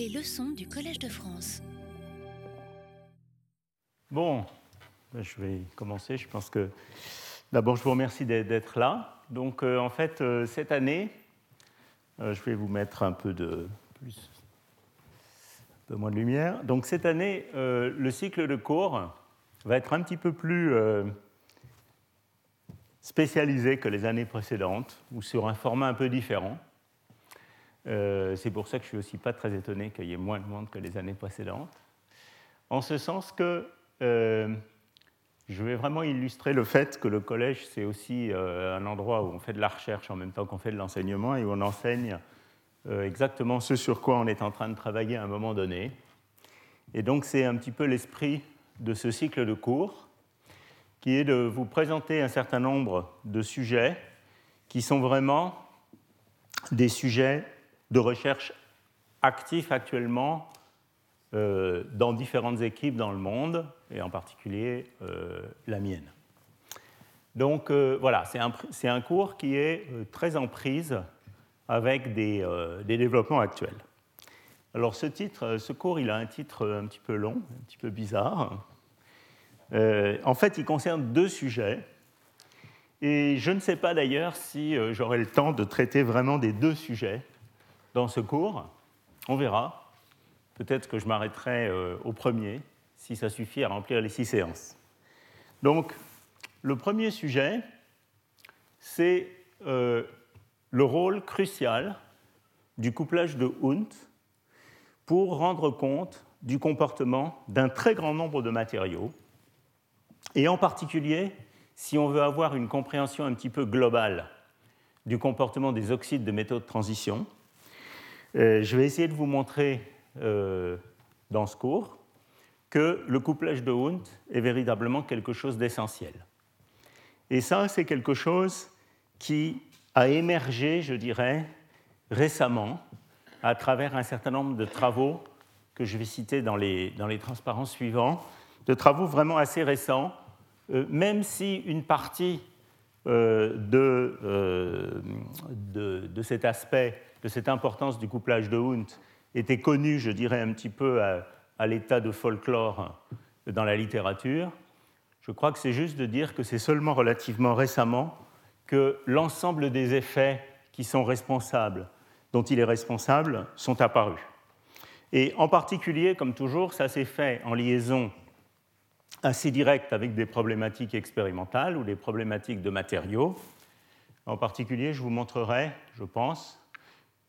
Les leçons du Collège de France. Bon, ben, je vais commencer. Je pense que d'abord, je vous remercie d'être là. Donc, euh, en fait, euh, cette année, euh, je vais vous mettre un peu de plus, un peu moins de lumière. Donc, cette année, le cycle de cours va être un petit peu plus spécialisé que les années précédentes, ou sur un format un peu différent. C'est pour ça que je suis aussi pas très étonné qu'il y ait moins de monde que les années précédentes. En ce sens que je vais vraiment illustrer le fait que le collège, c'est aussi euh, un endroit où on fait de la recherche en même temps qu'on fait de l'enseignement et où on enseigne euh, exactement ce sur quoi on est en train de travailler à un moment donné. Et donc c'est un petit peu l'esprit de ce cycle de cours, qui est de vous présenter un certain nombre de sujets qui sont vraiment des sujets de recherche actifs actuellement euh, dans différentes équipes dans le monde, et en particulier euh, la mienne. Donc euh, voilà, c'est un, cours qui est très en prise avec des, développements actuels. Alors ce titre, ce cours, il a un titre un petit peu long, un petit peu bizarre. en fait, il concerne deux sujets. Et je ne sais pas d'ailleurs si j'aurai le temps de traiter vraiment des deux sujets dans ce cours. On verra. Peut-être que je m'arrêterai euh, au premier, si ça suffit à remplir les six séances. Donc, le premier sujet, c'est euh, le rôle crucial du couplage de Hund pour rendre compte du comportement d'un très grand nombre de matériaux, et en particulier si on veut avoir une compréhension un petit peu globale du comportement des oxydes de métaux de transition. Euh, je vais essayer de vous montrer euh, dans ce cours que le couplage de Hund est véritablement quelque chose d'essentiel. Et ça, c'est quelque chose qui a émergé, je dirais, récemment à travers un certain nombre de travaux que je vais citer dans les, dans les transparences suivants, de travaux vraiment assez récents, euh, même si une partie de, de, de, cet aspect, de cette importance du couplage de Hund était connu, je dirais, un petit peu à, l'état de folklore dans la littérature. Je crois que c'est juste de dire que c'est seulement relativement récemment que l'ensemble des effets qui sont responsables, dont il est responsable, sont apparus. Et en particulier, comme toujours, ça s'est fait en liaison assez directe avec des problématiques expérimentales ou des problématiques de matériaux. En particulier, je vous montrerai, je pense,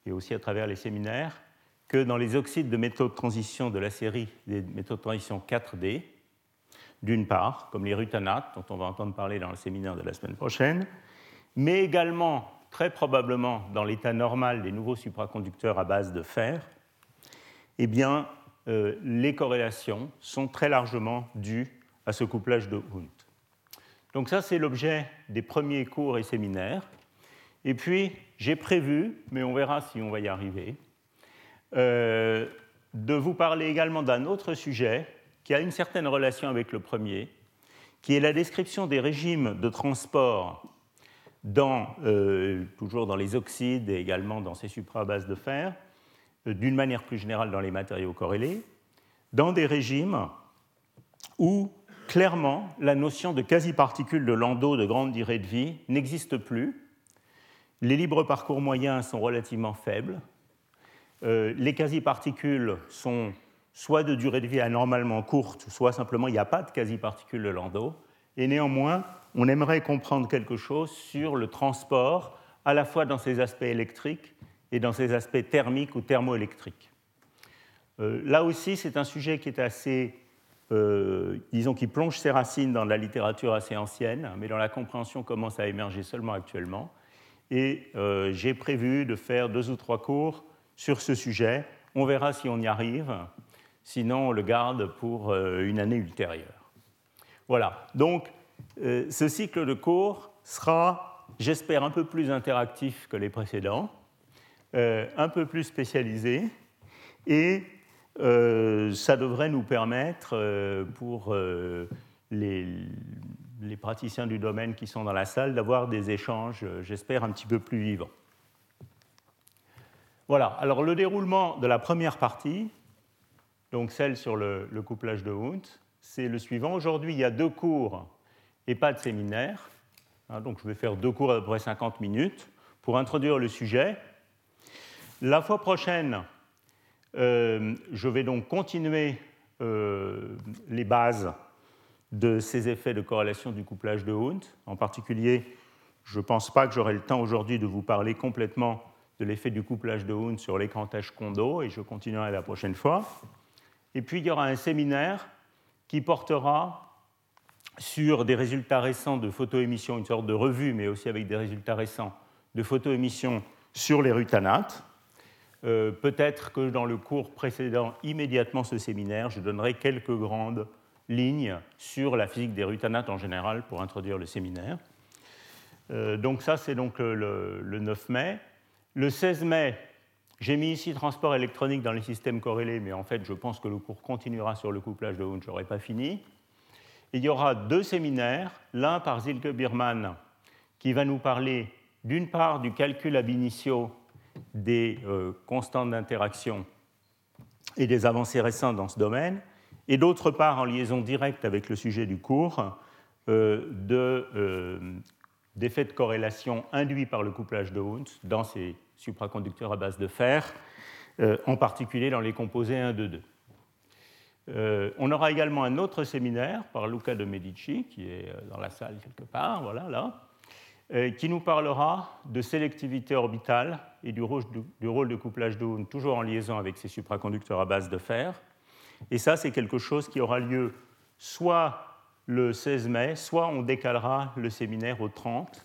et aussi à travers les séminaires, que dans les oxydes de métaux de transition de la série des métaux de transition 4D, d'une part, comme les rutanates, dont on va entendre parler dans le séminaire de la semaine prochaine, mais également, très probablement, dans l'état normal des nouveaux supraconducteurs à base de fer, eh bien, euh, les corrélations sont très largement dues à ce couplage de Hund. Donc ça, c'est l'objet des premiers cours et séminaires. Et puis, j'ai prévu, mais on verra si on va y arriver, euh, de vous parler également d'un autre sujet qui a une certaine relation avec le premier, qui est la description des régimes de transport dans, euh, toujours dans les oxydes et également dans ces suprabases de fer, euh, d'une manière plus générale dans les matériaux corrélés, dans des régimes où clairement la notion de quasi-particules de Landau de grande durée de vie n'existe plus. Les libres parcours moyens sont relativement faibles, euh, les quasi-particules sont soit de durée de vie anormalement courte, soit simplement il n'y a pas de quasi-particules de Landau. Et néanmoins, on aimerait comprendre quelque chose sur le transport, à la fois dans ses aspects électriques et dans ses aspects thermiques ou thermoélectriques. Euh, là aussi, c'est un sujet qui est assez, euh, disons, qui plonge ses racines dans la littérature assez ancienne, mais dont la compréhension commence à émerger seulement actuellement. Et j'ai prévu de faire deux ou trois cours sur ce sujet. On verra si on y arrive, sinon on le garde pour euh, une année ultérieure. Voilà, donc euh, ce cycle de cours sera, j'espère, un peu plus interactif que les précédents, euh, un peu plus spécialisé, et ça devrait nous permettre, pour les, les praticiens du domaine qui sont dans la salle, d'avoir des échanges, j'espère, un petit peu plus vivants. Voilà, alors le déroulement de la première partie, donc celle sur le, couplage de Hund, c'est le suivant. Aujourd'hui, il y a deux cours et pas de séminaire. Hein, donc je vais faire deux cours à peu près 50 minutes pour introduire le sujet. La fois prochaine, euh, je vais donc continuer euh, les bases de ces effets de corrélation du couplage de Hund. En particulier, je ne pense pas que j'aurai le temps aujourd'hui de vous parler complètement de l'effet du couplage de Hund sur l'écran tâche Kondo, et je continuerai la prochaine fois. Et puis, il y aura un séminaire qui portera sur des résultats récents de photoémission, une sorte de revue, mais aussi avec des résultats récents de photoémission sur les rutanates. Euh, peut-être que dans le cours précédent, immédiatement ce séminaire, je donnerai quelques grandes lignes sur la physique des rutanates en général pour introduire le séminaire. Euh, donc ça, c'est donc le, 9 mai. Le 16 mai, j'ai mis ici transport électronique dans les systèmes corrélés, mais en fait, je pense que le cours continuera sur le couplage de Hund, je n'aurai pas fini. il y aura deux séminaires, l'un par Zilke Birman, qui va nous parler d'une part du calcul ab initio des euh, constantes d'interaction et des avancées récentes dans ce domaine, et d'autre part, en liaison directe avec le sujet du cours, euh, euh, d'effets de, corrélation induits par le couplage de Hund dans ces supraconducteurs à base de fer, en particulier dans les composés 1, 2, 2. on aura également un autre séminaire par Luca de Medici, qui est dans la salle quelque part, voilà, là, euh, qui nous parlera de sélectivité orbitale et du rôle de couplage de Hund, toujours en liaison avec ces supraconducteurs à base de fer. Et ça, c'est quelque chose qui aura lieu soit le 16 mai, soit on décalera le séminaire au 30,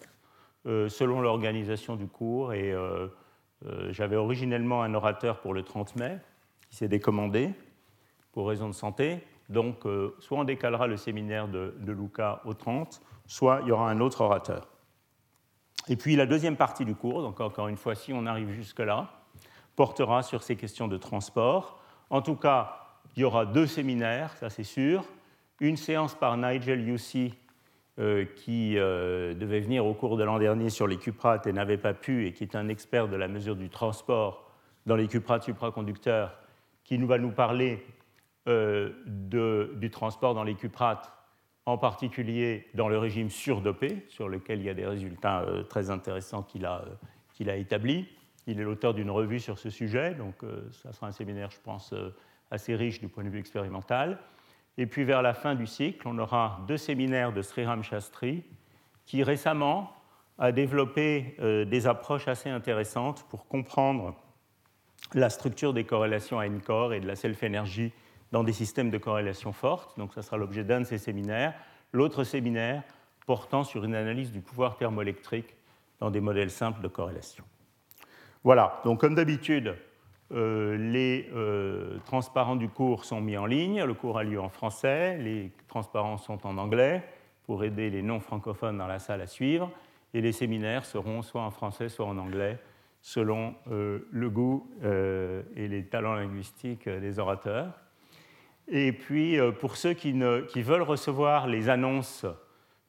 euh, selon l'organisation du cours. Et euh, j'avais originellement un orateur pour le 30 mai, qui s'est décommandé pour raison de santé. Donc, soit on décalera le séminaire de, de Luca au 30, soit il y aura un autre orateur. Et puis la deuxième partie du cours, donc encore une fois, si on arrive jusque-là, portera sur ces questions de transport. En tout cas, il y aura deux séminaires, ça c'est sûr. Une séance par Nigel Yusi, euh, qui euh, devait venir au cours de l'an dernier sur les cuprates et n'avait pas pu, et qui est un expert de la mesure du transport dans les cuprates supraconducteurs, qui nous va nous parler euh, du transport dans les cuprates en particulier dans le régime surdopé, sur lequel il y a des résultats euh, très intéressants qu'il a, qu'il a établis. Il est l'auteur d'une revue sur ce sujet, donc ça sera un séminaire, je pense, assez riche du point de vue expérimental. Et puis vers la fin du cycle, on aura deux séminaires de Sriram Shastri, qui récemment a développé des approches assez intéressantes pour comprendre la structure des corrélations à N-core et de la self-énergie dans des systèmes de corrélation forte. Donc, ça sera l'objet d'un de ces séminaires. L'autre séminaire portant sur une analyse du pouvoir thermoélectrique dans des modèles simples de corrélation. Voilà, donc comme d'habitude, euh, les euh, transparents du cours sont mis en ligne. Le cours a lieu en français, les transparents sont en anglais pour aider les non-francophones dans la salle à suivre. Et les séminaires seront soit en français, soit en anglais, selon euh, le goût et les talents linguistiques des orateurs. Et puis, euh, pour ceux qui, veulent recevoir les annonces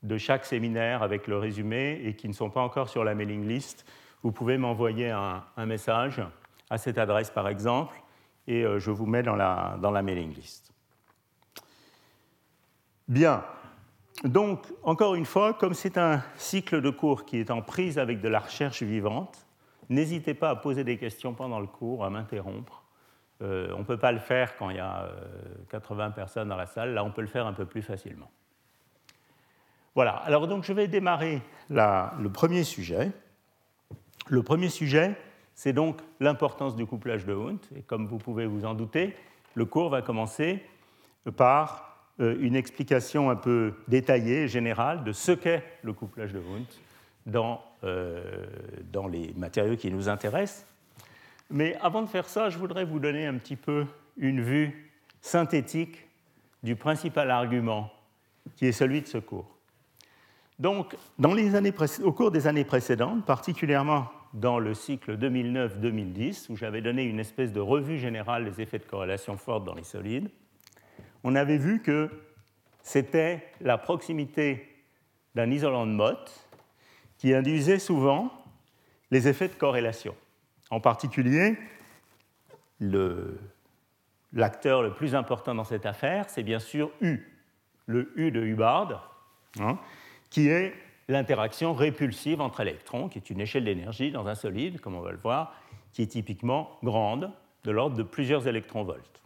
de chaque séminaire avec le résumé et qui ne sont pas encore sur la mailing list, vous pouvez m'envoyer un, message à cette adresse, par exemple, et euh, je vous mets dans la, mailing list. Bien. Donc, encore une fois, comme c'est un cycle de cours qui est en prise avec de la recherche vivante, n'hésitez pas à poser des questions pendant le cours, à m'interrompre. Euh, on ne peut pas le faire quand il y a 80 euh, personnes dans la salle, là on peut le faire un peu plus facilement. Voilà, alors donc je vais démarrer le premier sujet. Le premier sujet, c'est donc l'importance du couplage de Hund. Et comme vous pouvez vous en douter, le cours va commencer par euh, une explication un peu détaillée et générale de ce qu'est le couplage de Hund dans, dans les matériaux qui nous intéressent. Mais avant de faire ça, je voudrais vous donner un petit peu une vue synthétique du principal argument qui est celui de ce cours. Donc, au cours des années précédentes, particulièrement dans le cycle 2009-2010, où j'avais donné une espèce de revue générale des effets de corrélation forte dans les solides, on avait vu que c'était la proximité d'un isolant de Mott qui induisait souvent les effets de corrélation. En particulier, l'acteur le, plus important dans cette affaire, c'est bien sûr U, le U de Hubbard, hein, qui est l'interaction répulsive entre électrons, qui est une échelle d'énergie dans un solide, comme on va le voir, qui est typiquement grande, de l'ordre de plusieurs électronvolts.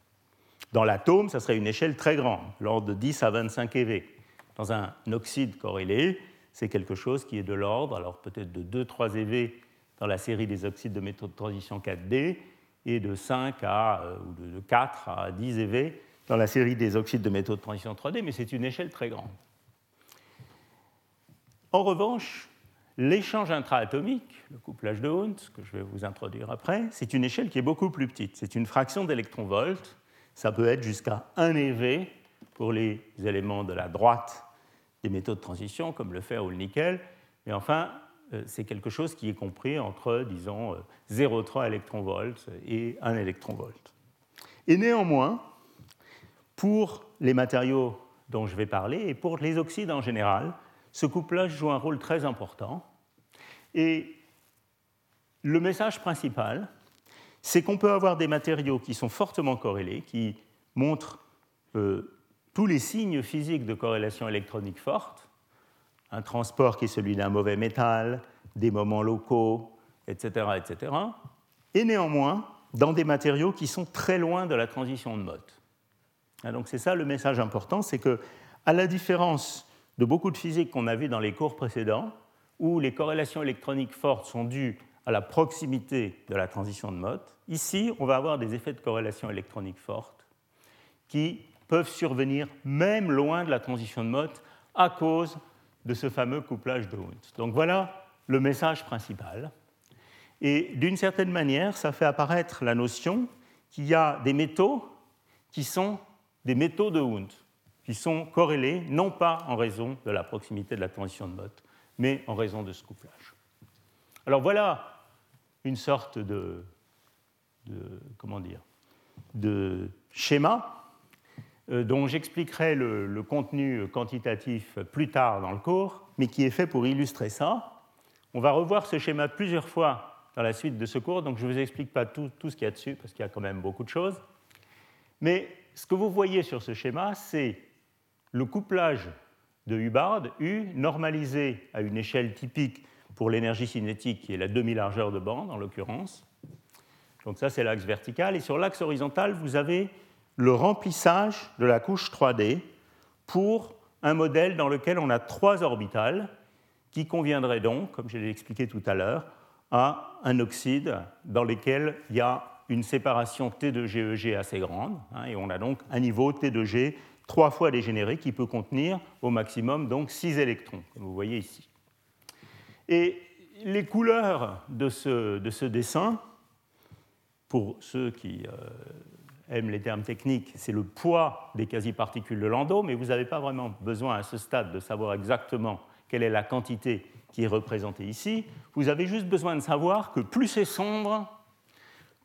Dans l'atome, ça serait une échelle très grande, l'ordre de 10 à 25 eV. Dans un oxyde corrélé, c'est quelque chose qui est de l'ordre, alors peut-être de 2-3 eV dans la série des oxydes de métaux de transition 4D, et de 5 à, euh, ou de 4 à 10 eV dans la série des oxydes de métaux de transition 3D, mais c'est une échelle très grande. En revanche, l'échange intraatomique, le couplage de Hund, que je vais vous introduire après, c'est une échelle qui est beaucoup plus petite. C'est une fraction d'électronvolts. Ça peut être jusqu'à 1 eV pour les éléments de la droite des métaux de transition, comme le fer ou le nickel. Mais enfin, euh, c'est quelque chose qui est compris entre, disons, 0,3 euh, électronvolts et 1 électronvolt. Et néanmoins, pour les matériaux dont je vais parler et pour les oxydes en général, ce couplage joue un rôle très important. Et le message principal, c'est qu'on peut avoir des matériaux qui sont fortement corrélés, qui montrent euh, tous les signes physiques de corrélation électronique forte, un transport qui est celui d'un mauvais métal, des moments locaux, etc., etc., et néanmoins dans des matériaux qui sont très loin de la transition de mode. Ah, donc c'est ça le message important, c'est que, à la différence de beaucoup de physique qu'on a vu dans les cours précédents, où les corrélations électroniques fortes sont dues à la proximité de la transition de mode, ici, on va avoir des effets de corrélation électronique forte qui peuvent survenir même loin de la transition de mode à cause de ce fameux couplage de Hund. Donc voilà le message principal. Et d'une certaine manière, ça fait apparaître la notion qu'il y a des métaux qui sont des métaux de Hund, sont corrélés non pas en raison de la proximité de la transition de mode, mais en raison de ce couplage. Alors voilà une sorte de, comment dire, de schéma euh, dont j'expliquerai le, contenu quantitatif plus tard dans le cours, mais qui est fait pour illustrer ça. On va revoir ce schéma plusieurs fois dans la suite de ce cours, donc je ne vous explique pas tout ce qu'il y a dessus, parce qu'il y a quand même beaucoup de choses. Mais ce que vous voyez sur ce schéma, c'est le couplage de Hubbard, U, normalisé à une échelle typique pour l'énergie cinétique, qui est la demi-largeur de bande en l'occurrence. Donc ça, c'est l'axe vertical. Et sur l'axe horizontal, vous avez le remplissage de la couche 3D pour un modèle dans lequel on a trois orbitales qui conviendraient donc, comme je l'ai expliqué tout à l'heure, à un oxyde dans lequel il y a une séparation T de GEG assez grande, hein, et on a donc un niveau T de G trois fois dégénéré qui peut contenir au maximum donc 6 électrons, comme vous voyez ici. Et les couleurs de ce, de ce dessin, pour ceux qui euh, aiment les termes techniques, c'est le poids des quasi-particules de Landau, mais vous n'avez pas vraiment besoin à ce stade de savoir exactement quelle est la quantité qui est représentée ici. Vous avez juste besoin de savoir que plus c'est sombre,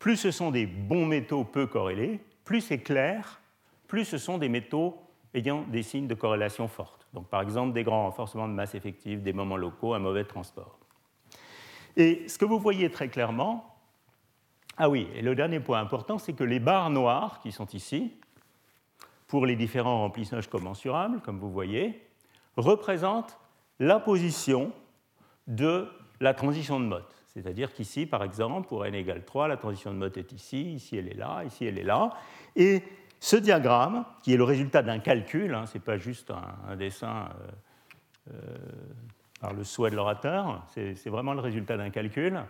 plus ce sont des bons métaux peu corrélés, plus c'est clair, plus ce sont des métaux ayant des signes de corrélation forte. Donc par exemple des grands renforcements de masse effective, des moments locaux, un mauvais transport. Et ce que vous voyez très clairement, ah oui, et le dernier point important, c'est que les barres noires qui sont ici, pour les différents remplissages commensurables, comme vous voyez, représentent la position de la transition de mode. C'est-à-dire qu'ici, par exemple, pour n égale 3, la transition de mode est ici, ici elle est là, ici elle est là. Ce diagramme, qui est le résultat d'un calcul, hein, ce n'est pas juste un, dessin euh, euh, par le souhait de l'orateur, c'est vraiment le résultat d'un calcul.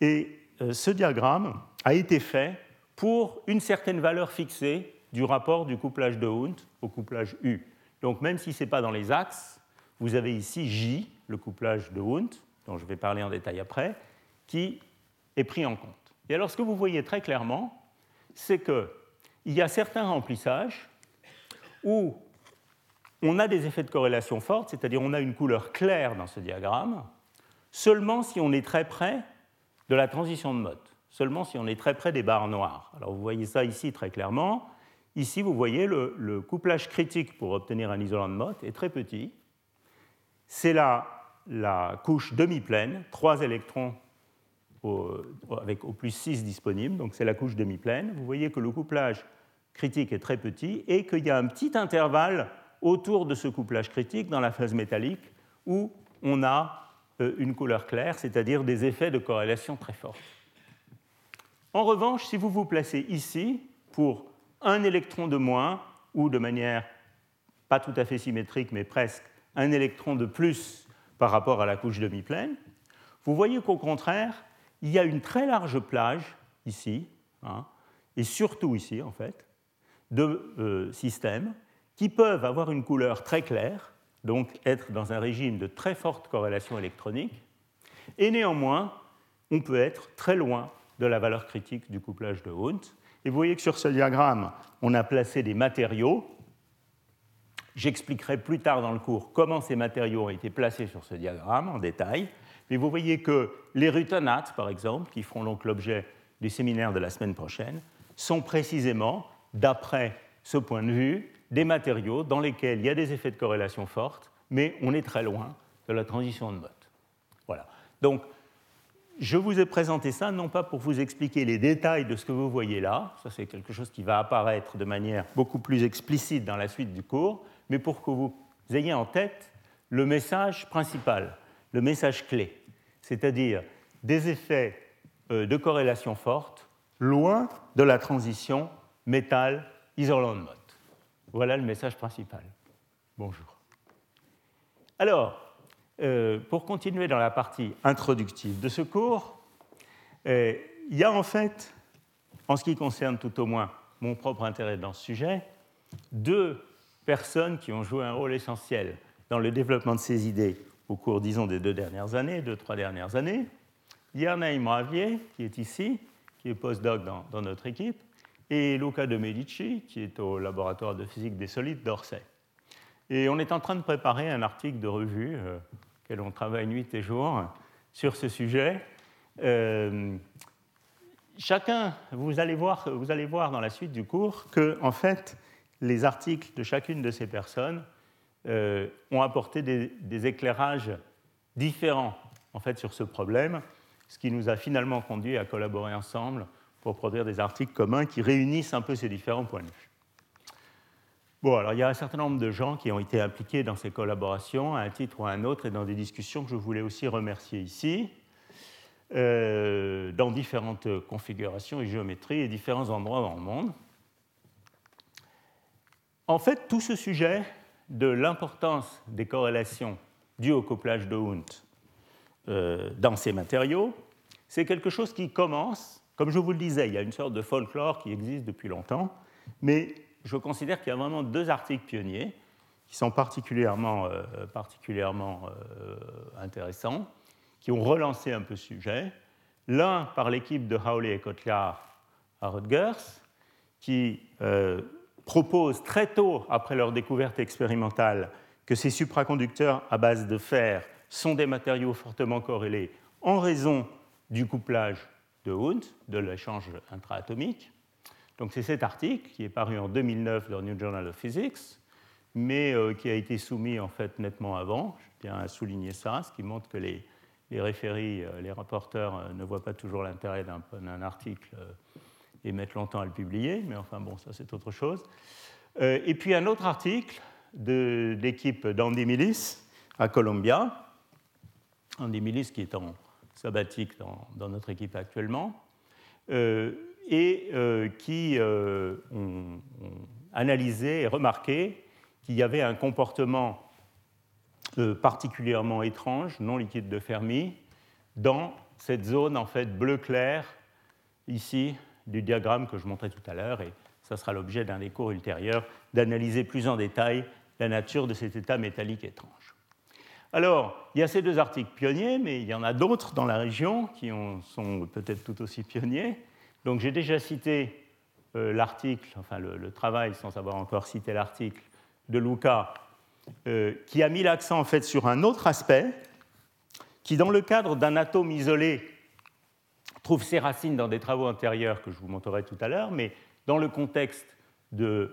Et euh, ce diagramme a été fait pour une certaine valeur fixée du rapport du couplage de Hund au couplage U. Donc même si ce n'est pas dans les axes, vous avez ici J, le couplage de Hund, dont je vais parler en détail après, qui est pris en compte. Et alors ce que vous voyez très clairement, c'est qu'il y a certains remplissages où on a des effets de corrélation fortes, c'est-à-dire on a une couleur claire dans ce diagramme, seulement si on est très près de la transition de mode, seulement si on est très près des barres noires. Alors vous voyez ça ici très clairement. Ici, vous voyez le, couplage critique pour obtenir un isolant de mode est très petit. C'est la, la couche demi-pleine, trois électrons avec au plus 6 disponible, donc c'est la couche demi-pleine. Vous voyez que le couplage critique est très petit et qu'il y a un petit intervalle autour de ce couplage critique dans la phase métallique où on a euh, une couleur claire, c'est-à-dire des effets de corrélation très forts. En revanche, si vous vous placez ici pour un électron de moins, ou de manière pas tout à fait symétrique, mais presque, un électron de plus par rapport à la couche demi-pleine, vous voyez qu'au contraire, il y a une très large plage ici, hein, et surtout ici en fait, de euh, systèmes qui peuvent avoir une couleur très claire, donc être dans un régime de très forte corrélation électronique, et néanmoins, on peut être très loin de la valeur critique du couplage de Hund. Et vous voyez que sur ce diagramme, on a placé des matériaux. J'expliquerai plus tard dans le cours comment ces matériaux ont été placés sur ce diagramme en détail. Mais vous voyez que les rutanates, par exemple, qui feront donc l'objet du séminaire de la semaine prochaine, sont précisément, d'après ce point de vue, des matériaux dans lesquels il y a des effets de corrélation fortes, mais on est très loin de la transition de mode. Voilà. Donc, je vous ai présenté ça non pas pour vous expliquer les détails de ce que vous voyez là, ça c'est quelque chose qui va apparaître de manière beaucoup plus explicite dans la suite du cours, mais pour que vous ayez en tête le message principal, le message clé, c'est-à-dire des effets euh, de corrélation forte loin de la transition métal-isolant de mode. Voilà le message principal. Bonjour. Alors, euh, pour continuer dans la partie introductive de ce cours, euh, il y a en fait, en ce qui concerne tout au moins mon propre intérêt dans ce sujet, deux personnes qui ont joué un rôle essentiel dans le développement de ces idées au cours, disons, des deux dernières années, deux, trois dernières années. Yernaim Ravier, qui est ici, qui est postdoc dans, dans notre équipe, et Luca de Medici, qui est au laboratoire de physique des solides d'Orsay. Et on est en train de préparer un article de revue, euh, auquel on travaille nuit et jour, sur ce sujet. Euh, chacun, vous allez, voir, vous allez voir dans la suite du cours que, en fait, les articles de chacune de ces personnes euh, ont apporté des, éclairages différents en fait, sur ce problème, ce qui nous a finalement conduit à collaborer ensemble pour produire des articles communs qui réunissent un peu ces différents points de vue. Bon, alors il y a un certain nombre de gens qui ont été impliqués dans ces collaborations, à un titre ou à un autre, et dans des discussions que je voulais aussi remercier ici, euh, dans différentes configurations et géométries et différents endroits dans le monde. En fait, tout ce sujet de l'importance des corrélations dues au couplage de Hund euh, dans ces matériaux, c'est quelque chose qui commence comme je vous le disais, il y a une sorte de folklore qui existe depuis longtemps, mais je considère qu'il y a vraiment deux articles pionniers qui sont particulièrement, euh, particulièrement euh, intéressants, qui ont relancé un peu ce sujet. L'un par l'équipe de Howley et Kotlar à Rutgers, qui euh, propose très tôt, après leur découverte expérimentale, que ces supraconducteurs à base de fer sont des matériaux fortement corrélés en raison du couplage de Hund, de l'échange intraatomique. Donc c'est cet article qui est paru en 2009 dans New Journal of Physics, mais euh, qui a été soumis en fait nettement avant. Je tiens à souligner ça, ce qui montre que les, les référis, euh, les rapporteurs euh, ne voient pas toujours l'intérêt d'un article et mettent longtemps à le publier, mais enfin bon, ça c'est autre chose. et puis un autre article de l'équipe d'Andy Millis à Columbia, Andy Millis qui est en sabbatique dans, notre équipe actuellement, euh, et euh, qui euh, ont, analysé et remarqué qu'il y avait un comportement particulièrement étrange, non liquide de Fermi, dans cette zone en fait bleu clair ici du diagramme que je montrais tout à l'heure, et ça sera l'objet d'un des cours ultérieurs d'analyser plus en détail la nature de cet état métallique étrange. Alors, il y a ces deux articles pionniers, mais il y en a d'autres dans la région qui sont peut-être tout aussi pionniers. Donc, j'ai déjà cité euh, l'article, enfin le, travail, sans avoir encore cité l'article de Luca, euh, qui a mis l'accent en fait sur un autre aspect, qui, dans le cadre d'un atome isolé, trouve ses racines dans des travaux antérieurs que je vous montrerai tout à l'heure, mais dans le contexte euh,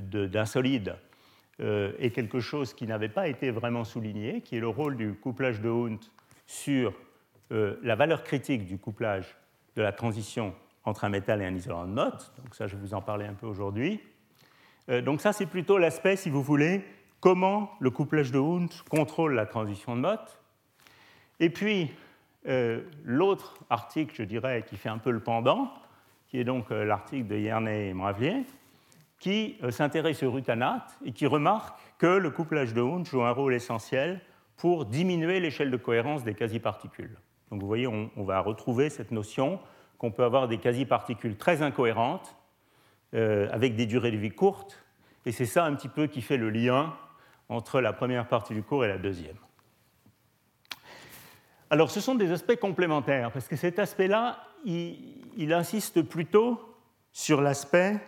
d'un solide euh, est quelque chose qui n'avait pas été vraiment souligné, qui est le rôle du couplage de Hund sur euh, la valeur critique du couplage de la transition entre un métal et un isolant de Mott. Donc ça, je vais vous en parler un peu aujourd'hui. Euh, donc ça, c'est plutôt l'aspect, si vous voulez, comment le couplage de Hund contrôle la transition de Mott. Et puis, euh, l'autre article, je dirais, qui fait un peu le pendant, qui est donc l'article de Yerney et Mravlier, qui s'intéresse au rutanate et qui remarque que le couplage de Hund joue un rôle essentiel pour diminuer l'échelle de cohérence des quasi-particules. Donc vous voyez, on, va retrouver cette notion qu'on peut avoir des quasi-particules très incohérentes, euh, avec des durées de vie courtes, et c'est ça un petit peu qui fait le lien entre la première partie du cours et la deuxième. Alors ce sont des aspects complémentaires, parce que cet aspect-là, il, insiste plutôt sur l'aspect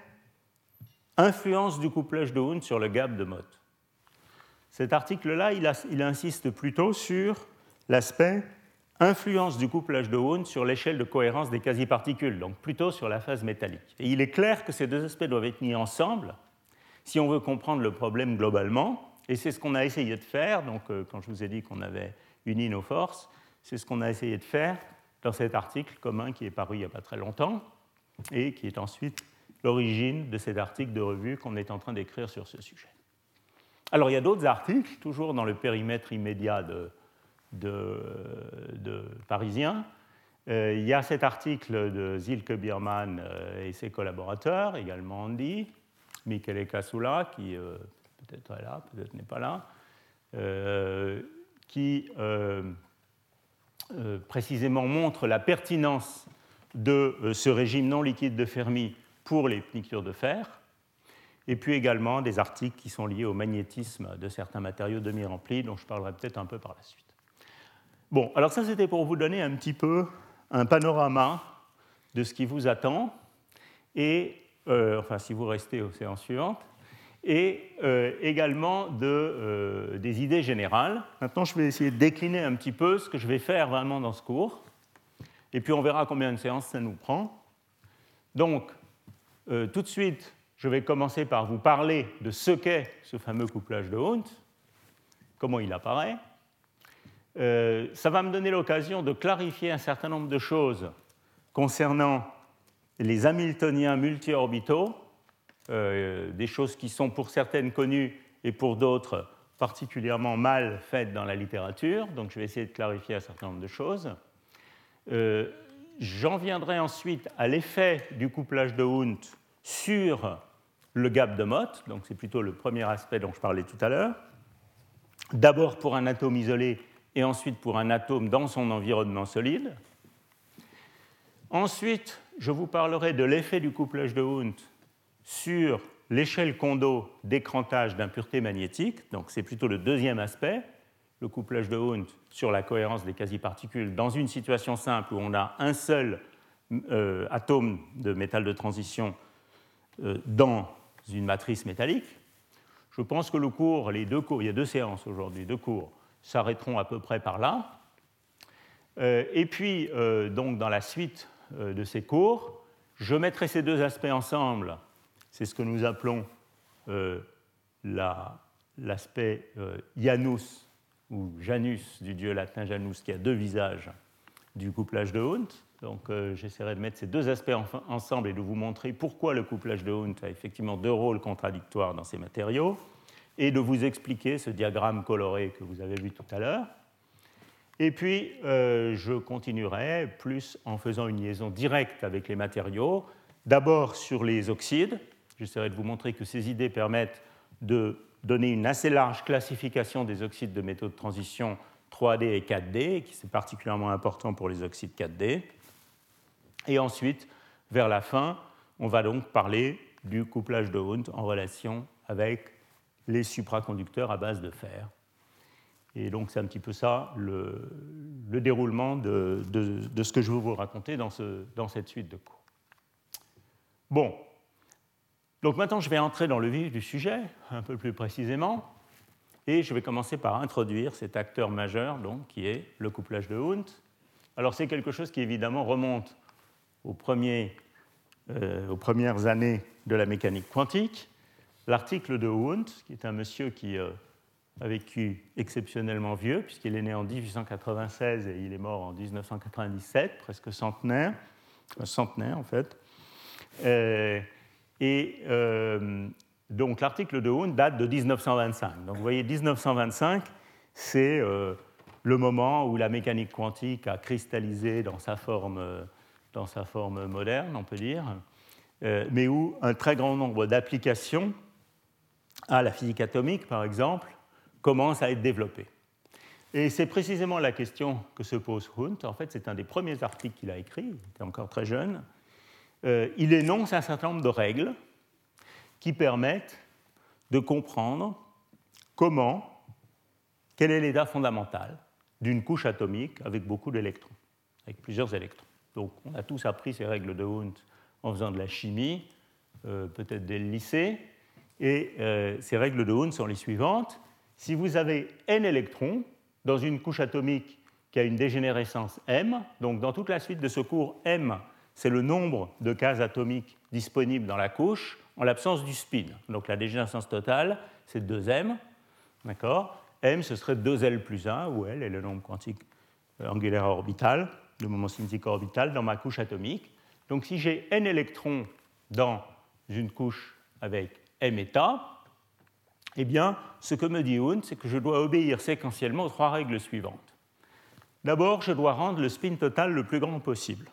influence du couplage de Hund sur le gap de Mott. Cet article-là, il, insiste plutôt sur l'aspect influence du couplage de Hund sur l'échelle de cohérence des quasi-particules, donc plutôt sur la phase métallique. Et il est clair que ces deux aspects doivent être mis ensemble si on veut comprendre le problème globalement, et c'est ce qu'on a essayé de faire, donc euh, quand je vous ai dit qu'on avait uni nos forces, c'est ce qu'on a essayé de faire dans cet article commun qui est paru il n'y a pas très longtemps, et qui est ensuite l'origine de cet article de revue qu'on est en train d'écrire sur ce sujet. Alors il y a d'autres articles, toujours dans le périmètre immédiat de, de, Parisien. Euh, il y a cet article de Zilke Biermann euh, et ses collaborateurs, également Andy, Michele Casula, qui euh, peut-être est là, peut-être n'est pas là, qui précisément montre la pertinence de ce régime non liquide de Fermi pour les piqûres de fer et puis également des articles qui sont liés au magnétisme de certains matériaux demi-remplis, dont je parlerai peut-être un peu par la suite. Bon, alors ça c'était pour vous donner un petit peu un panorama de ce qui vous attend, et, euh, enfin si vous restez aux séances suivantes, et euh, également de, euh, des idées générales. Maintenant je vais essayer de décliner un petit peu ce que je vais faire vraiment dans ce cours, et puis on verra combien de séances ça nous prend. Donc, tout de suite, je vais commencer par vous parler de ce qu'est ce fameux couplage de Hund, comment il apparaît. Euh, ça va me donner l'occasion de clarifier un certain nombre de choses concernant les Hamiltoniens multiorbitaux, euh, des choses qui sont pour certaines connues et pour d'autres particulièrement mal faites dans la littérature. Donc je vais essayer de clarifier un certain nombre de choses. Euh, j'en viendrai ensuite à l'effet du couplage de Hund sur le gap de Mott, donc c'est plutôt le premier aspect dont je parlais tout à l'heure. D'abord pour un atome isolé et ensuite pour un atome dans son environnement solide. Ensuite, je vous parlerai de l'effet du couplage de Hund sur l'échelle Kondo d'écrantage d'impureté magnétique, donc c'est plutôt le deuxième aspect, le couplage de Hund sur la cohérence des quasi-particules dans une situation simple où on a un seul euh, atome de métal de transition euh, dans une matrice métallique. Je pense que le cours, les deux cours, il y a deux séances aujourd'hui, deux cours, s'arrêteront à peu près par là. Euh, et puis, donc, dans la suite de ces cours, je mettrai ces deux aspects ensemble. C'est ce que nous appelons l'aspect Janus ou Janus du dieu latin Janus, qui a deux visages du couplage de Hund. Donc euh, j'essaierai de mettre ces deux aspects ensemble et de vous montrer pourquoi le couplage de Hund a effectivement deux rôles contradictoires dans ces matériaux, et de vous expliquer ce diagramme coloré que vous avez vu tout à l'heure. Et puis euh, je continuerai plus en faisant une liaison directe avec les matériaux, d'abord sur les oxydes. J'essaierai de vous montrer que ces idées permettent de donner une assez large classification des oxydes de métaux de transition 3D et 4D, qui c'est particulièrement important pour les oxydes 4D. Et ensuite, vers la fin, on va donc parler du couplage de Hund en relation avec les supraconducteurs à base de fer. Et donc c'est un petit peu ça le, déroulement de, ce que je veux vous raconter dans, dans cette suite de cours. Bon, donc maintenant je vais entrer dans le vif du sujet, un peu plus précisément, et je vais commencer par introduire cet acteur majeur donc, qui est le couplage de Hund. Alors c'est quelque chose qui évidemment remonte euh, aux, premières années de la mécanique quantique, l'article de Wundt, qui est un monsieur qui euh, a vécu exceptionnellement vieux, puisqu'il est né en 1896 et il est mort en 1997, presque centenaire, un centenaire en fait. Euh, et euh, donc l'article de Hund date de 1925. Donc vous voyez, 1925, c'est euh, le moment où la mécanique quantique a cristallisé dans sa forme, dans sa forme moderne, on peut dire, mais où un très grand nombre d'applications à la physique atomique, par exemple, commencent à être développées. Et c'est précisément la question que se pose Hunt. En fait, c'est un des premiers articles qu'il a écrit, il était encore très jeune. Euh, il énonce un certain nombre de règles qui permettent de comprendre comment, quel est l'état fondamental d'une couche atomique avec beaucoup d'électrons, avec plusieurs électrons. Donc, on a tous appris ces règles de Hunt en faisant de la chimie, euh, peut-être dès le lycée. Et euh, ces règles de Hund sont les suivantes. Si vous avez n électrons dans une couche atomique qui a une dégénérescence m, donc dans toute la suite de ce cours, m, c'est le nombre de cases atomiques disponibles dans la couche en l'absence du spin. Donc la dégénérescence totale, c'est 2m. D'accord? M, ce serait 2L plus 1, où L est le nombre quantique euh, angulaire orbital, le moment cinétique orbital, dans ma couche atomique. Donc si j'ai n électrons dans une couche avec m état, eh bien, ce que me dit Hund, c'est que je dois obéir séquentiellement aux trois règles suivantes. D'abord, je dois rendre le spin total le plus grand possible.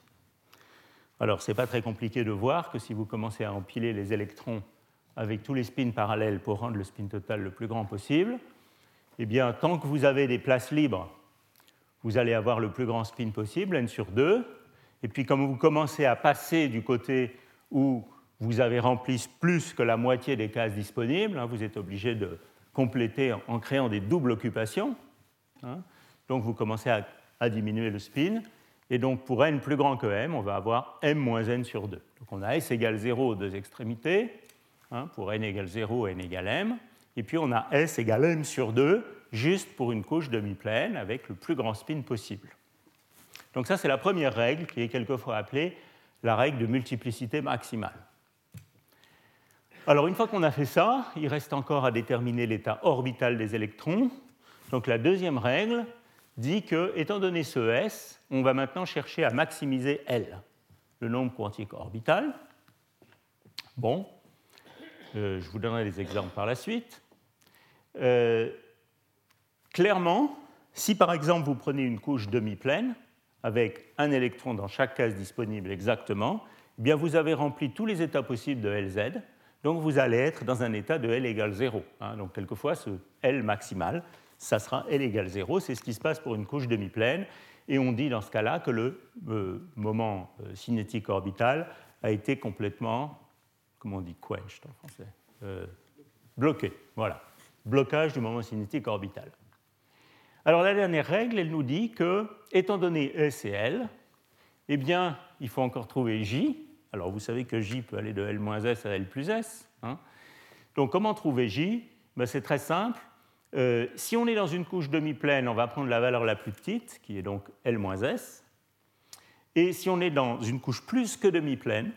Alors, ce n'est pas très compliqué de voir que si vous commencez à empiler les électrons avec tous les spins parallèles pour rendre le spin total le plus grand possible, eh bien, tant que vous avez des places libres, vous allez avoir le plus grand spin possible, n sur 2. Et puis, comme vous commencez à passer du côté où vous avez rempli plus que la moitié des cases disponibles, hein, vous êtes obligé de compléter en créant des doubles occupations. Hein. donc vous commencez à, diminuer le spin. Et donc pour n plus grand que m, on va avoir m moins n sur 2. Donc on a s égale 0 aux deux extrémités, hein, pour n égale 0, n égale m. Et puis on a s égale m sur 2, juste pour une couche demi-pleine avec le plus grand spin possible. Donc ça c'est la première règle qui est quelquefois appelée la règle de multiplicité maximale. Alors une fois qu'on a fait ça, il reste encore à déterminer l'état orbital des électrons. Donc la deuxième règle dit que, étant donné ce S, on va maintenant chercher à maximiser L, le nombre quantique orbital. Bon, euh, je vous donnerai des exemples par la suite. Euh, clairement, si par exemple vous prenez une couche demi-pleine, avec un électron dans chaque case disponible exactement, eh bien vous avez rempli tous les états possibles de LZ, donc vous allez être dans un état de L égale 0. Hein. donc quelquefois, ce L maximal, ça sera L égale 0. C'est ce qui se passe pour une couche demi-pleine. Et on dit dans ce cas-là que le euh, moment euh, cinétique orbital a été complètement, comment on dit, quenched en français, euh, bloqué. Voilà, blocage du moment cinétique orbital. Alors la dernière règle, elle nous dit que, étant donné S et L, eh bien, il faut encore trouver J, alors vous savez que J peut aller de L-S à L plus S. Hein. Donc comment trouver J? Ben, C'est très simple. Euh, si on est dans une couche demi-pleine, on va prendre la valeur la plus petite, qui est donc L-S. Et si on est dans une couche plus que demi-pleine,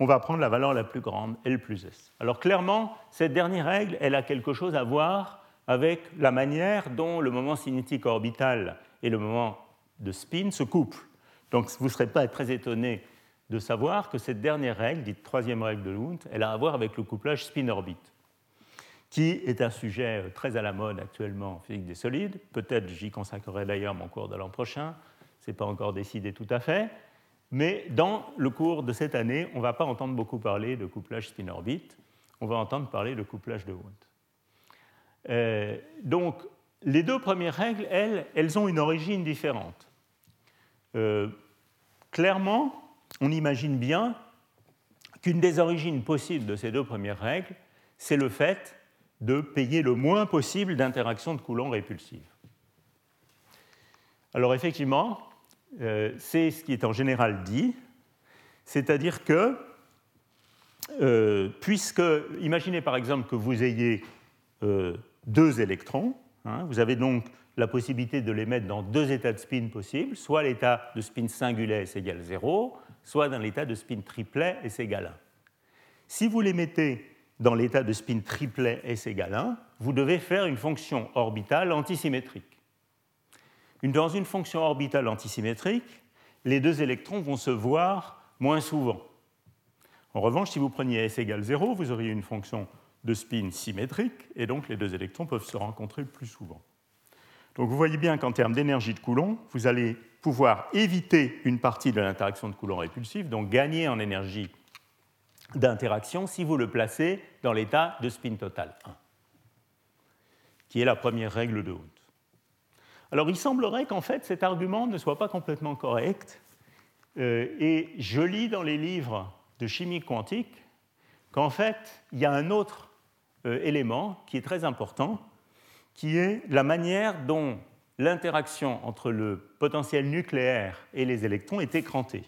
on va prendre la valeur la plus grande, L plus S. Alors clairement, cette dernière règle, elle a quelque chose à voir avec la manière dont le moment cinétique orbital et le moment de spin se couplent. Donc vous ne serez pas très étonné de savoir que cette dernière règle, dite troisième règle de Lund, elle a à voir avec le couplage spin-orbite, qui est un sujet euh, très à la mode actuellement en physique des solides. Peut-être j'y consacrerai d'ailleurs mon cours de l'an prochain, ce n'est pas encore décidé tout à fait. Mais dans le cours de cette année, on ne va pas entendre beaucoup parler de couplage spin-orbite, on va entendre parler de couplage de Wundt. Euh, donc, les deux premières règles, elles, elles ont une origine différente. Euh, clairement, on imagine bien qu'une des origines possibles de ces deux premières règles, c'est le fait de payer le moins possible d'interactions de Coulomb répulsives. Alors effectivement, euh, c'est ce qui est en général dit, c'est-à-dire que, euh, puisque, imaginez par exemple que vous ayez euh, deux électrons, hein, vous avez donc la possibilité de les mettre dans deux états de spin possibles, soit l'état de spin singulaire est égal 0, soit dans l'état de spin triplet et c'est égal 1. Si vous les mettez dans l'état de spin triplet S égale 1, vous devez faire une fonction orbitale antisymétrique. Dans une fonction orbitale antisymétrique, les deux électrons vont se voir moins souvent. En revanche, si vous preniez S égale 0, vous auriez une fonction de spin symétrique, et donc les deux électrons peuvent se rencontrer plus souvent. Donc vous voyez bien qu'en termes d'énergie de Coulomb, vous allez pouvoir éviter une partie de l'interaction de Coulomb répulsif, donc gagner en énergie d'interaction si vous le placez dans l'état de spin total 1, qui est la première règle de Hund. Alors il semblerait qu'en fait cet argument ne soit pas complètement correct, euh, et je lis dans les livres de chimie quantique qu'en fait il y a un autre euh, élément qui est très important, qui est la manière dont l'interaction entre le potentiel nucléaire et les électrons est écrantée.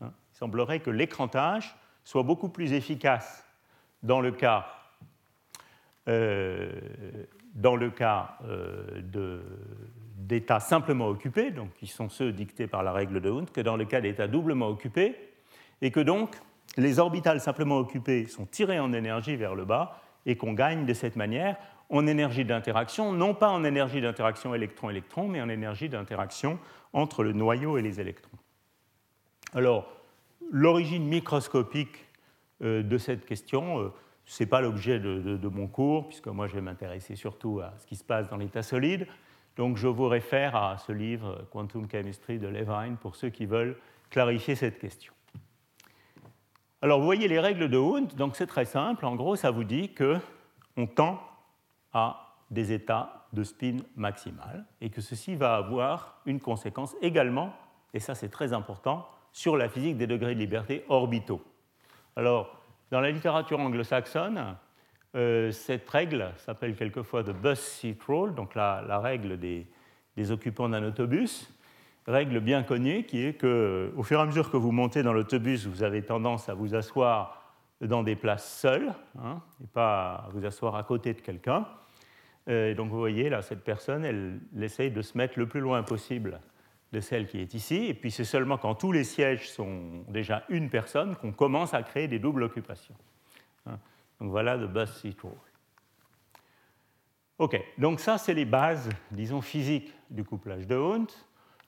Hein, il semblerait que l'écrantage soit beaucoup plus efficace dans le cas, euh, dans le cas euh, d'états simplement occupés, donc qui sont ceux dictés par la règle de Hund, que dans le cas d'états doublement occupés, et que donc les orbitales simplement occupées sont tirées en énergie vers le bas et qu'on gagne de cette manière en énergie d'interaction, non pas en énergie d'interaction électron-électron, mais en énergie d'interaction entre le noyau et les électrons. Alors, l'origine microscopique euh, de cette question, euh, ce n'est pas l'objet de, mon cours, puisque moi je vais m'intéresser surtout à ce qui se passe dans l'état solide. Donc je vous réfère à ce livre Quantum Chemistry de Levine pour ceux qui veulent clarifier cette question. Alors vous voyez les règles de Hund, donc c'est très simple. En gros, ça vous dit qu'on tend à des états de spin maximal et que ceci va avoir une conséquence également, et ça c'est très important, sur la physique des degrés de liberté orbitaux. Alors, dans la littérature anglo-saxonne, euh, cette règle s'appelle quelquefois the bus seat rule, donc la, règle des, occupants d'un autobus, règle bien connue qui est que, au fur et à mesure que vous montez dans l'autobus, vous avez tendance à vous asseoir dans des places seules, hein, et pas à vous asseoir à côté de quelqu'un. Euh, donc vous voyez là, cette personne, elle, elle essaye de se mettre le plus loin possible de celle qui est ici. Et puis c'est seulement quand tous les sièges sont déjà une personne qu'on commence à créer des doubles occupations. Hein. Donc voilà le bus seat rule. OK, donc ça c'est les bases, disons, physiques du couplage de Hund.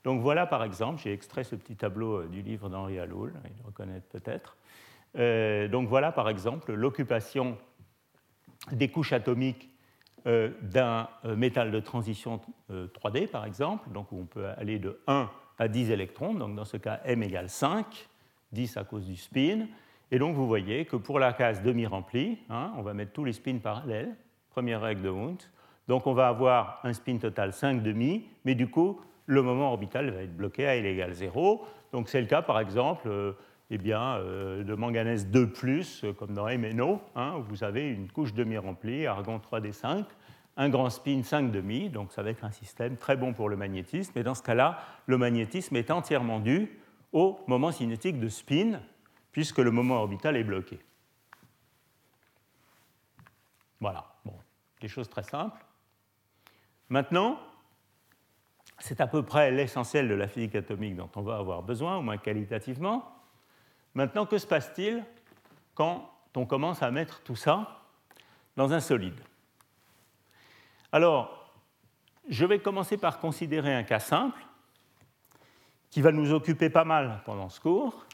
Donc voilà par exemple, j'ai extrait ce petit tableau euh, du livre d'Henri Alloul, il le reconnaître peut-être. Euh, donc voilà par exemple l'occupation des couches atomiques d'un euh, métal de transition 3D, euh, par exemple, donc où on peut aller de 1 à 10 électrons, donc dans ce cas m égale 5, 10 à cause du spin. Et donc vous voyez que pour la case demi-remplie, hein, on va mettre tous les spins parallèles, première règle de Wundt, donc on va avoir un spin total 5 demi, mais du coup le moment orbital va être bloqué à L égale 0. Donc c'est le cas par exemple eh bien, de manganèse 2, comme dans MNO, hein, où vous avez une couche demi-remplie, argon 3D5, un grand spin 5,5, donc ça va être un système très bon pour le magnétisme. Et dans ce cas-là, le magnétisme est entièrement dû au moment cinétique de spin, puisque le moment orbital est bloqué. Voilà, bon, des choses très simples. Maintenant, c'est à peu près l'essentiel de la physique atomique dont on va avoir besoin, au moins qualitativement. Maintenant, que se passe-t-il quand on commence à mettre tout ça dans un solide? Alors, je vais commencer par considérer un cas simple qui va nous occuper pas mal pendant ce cours,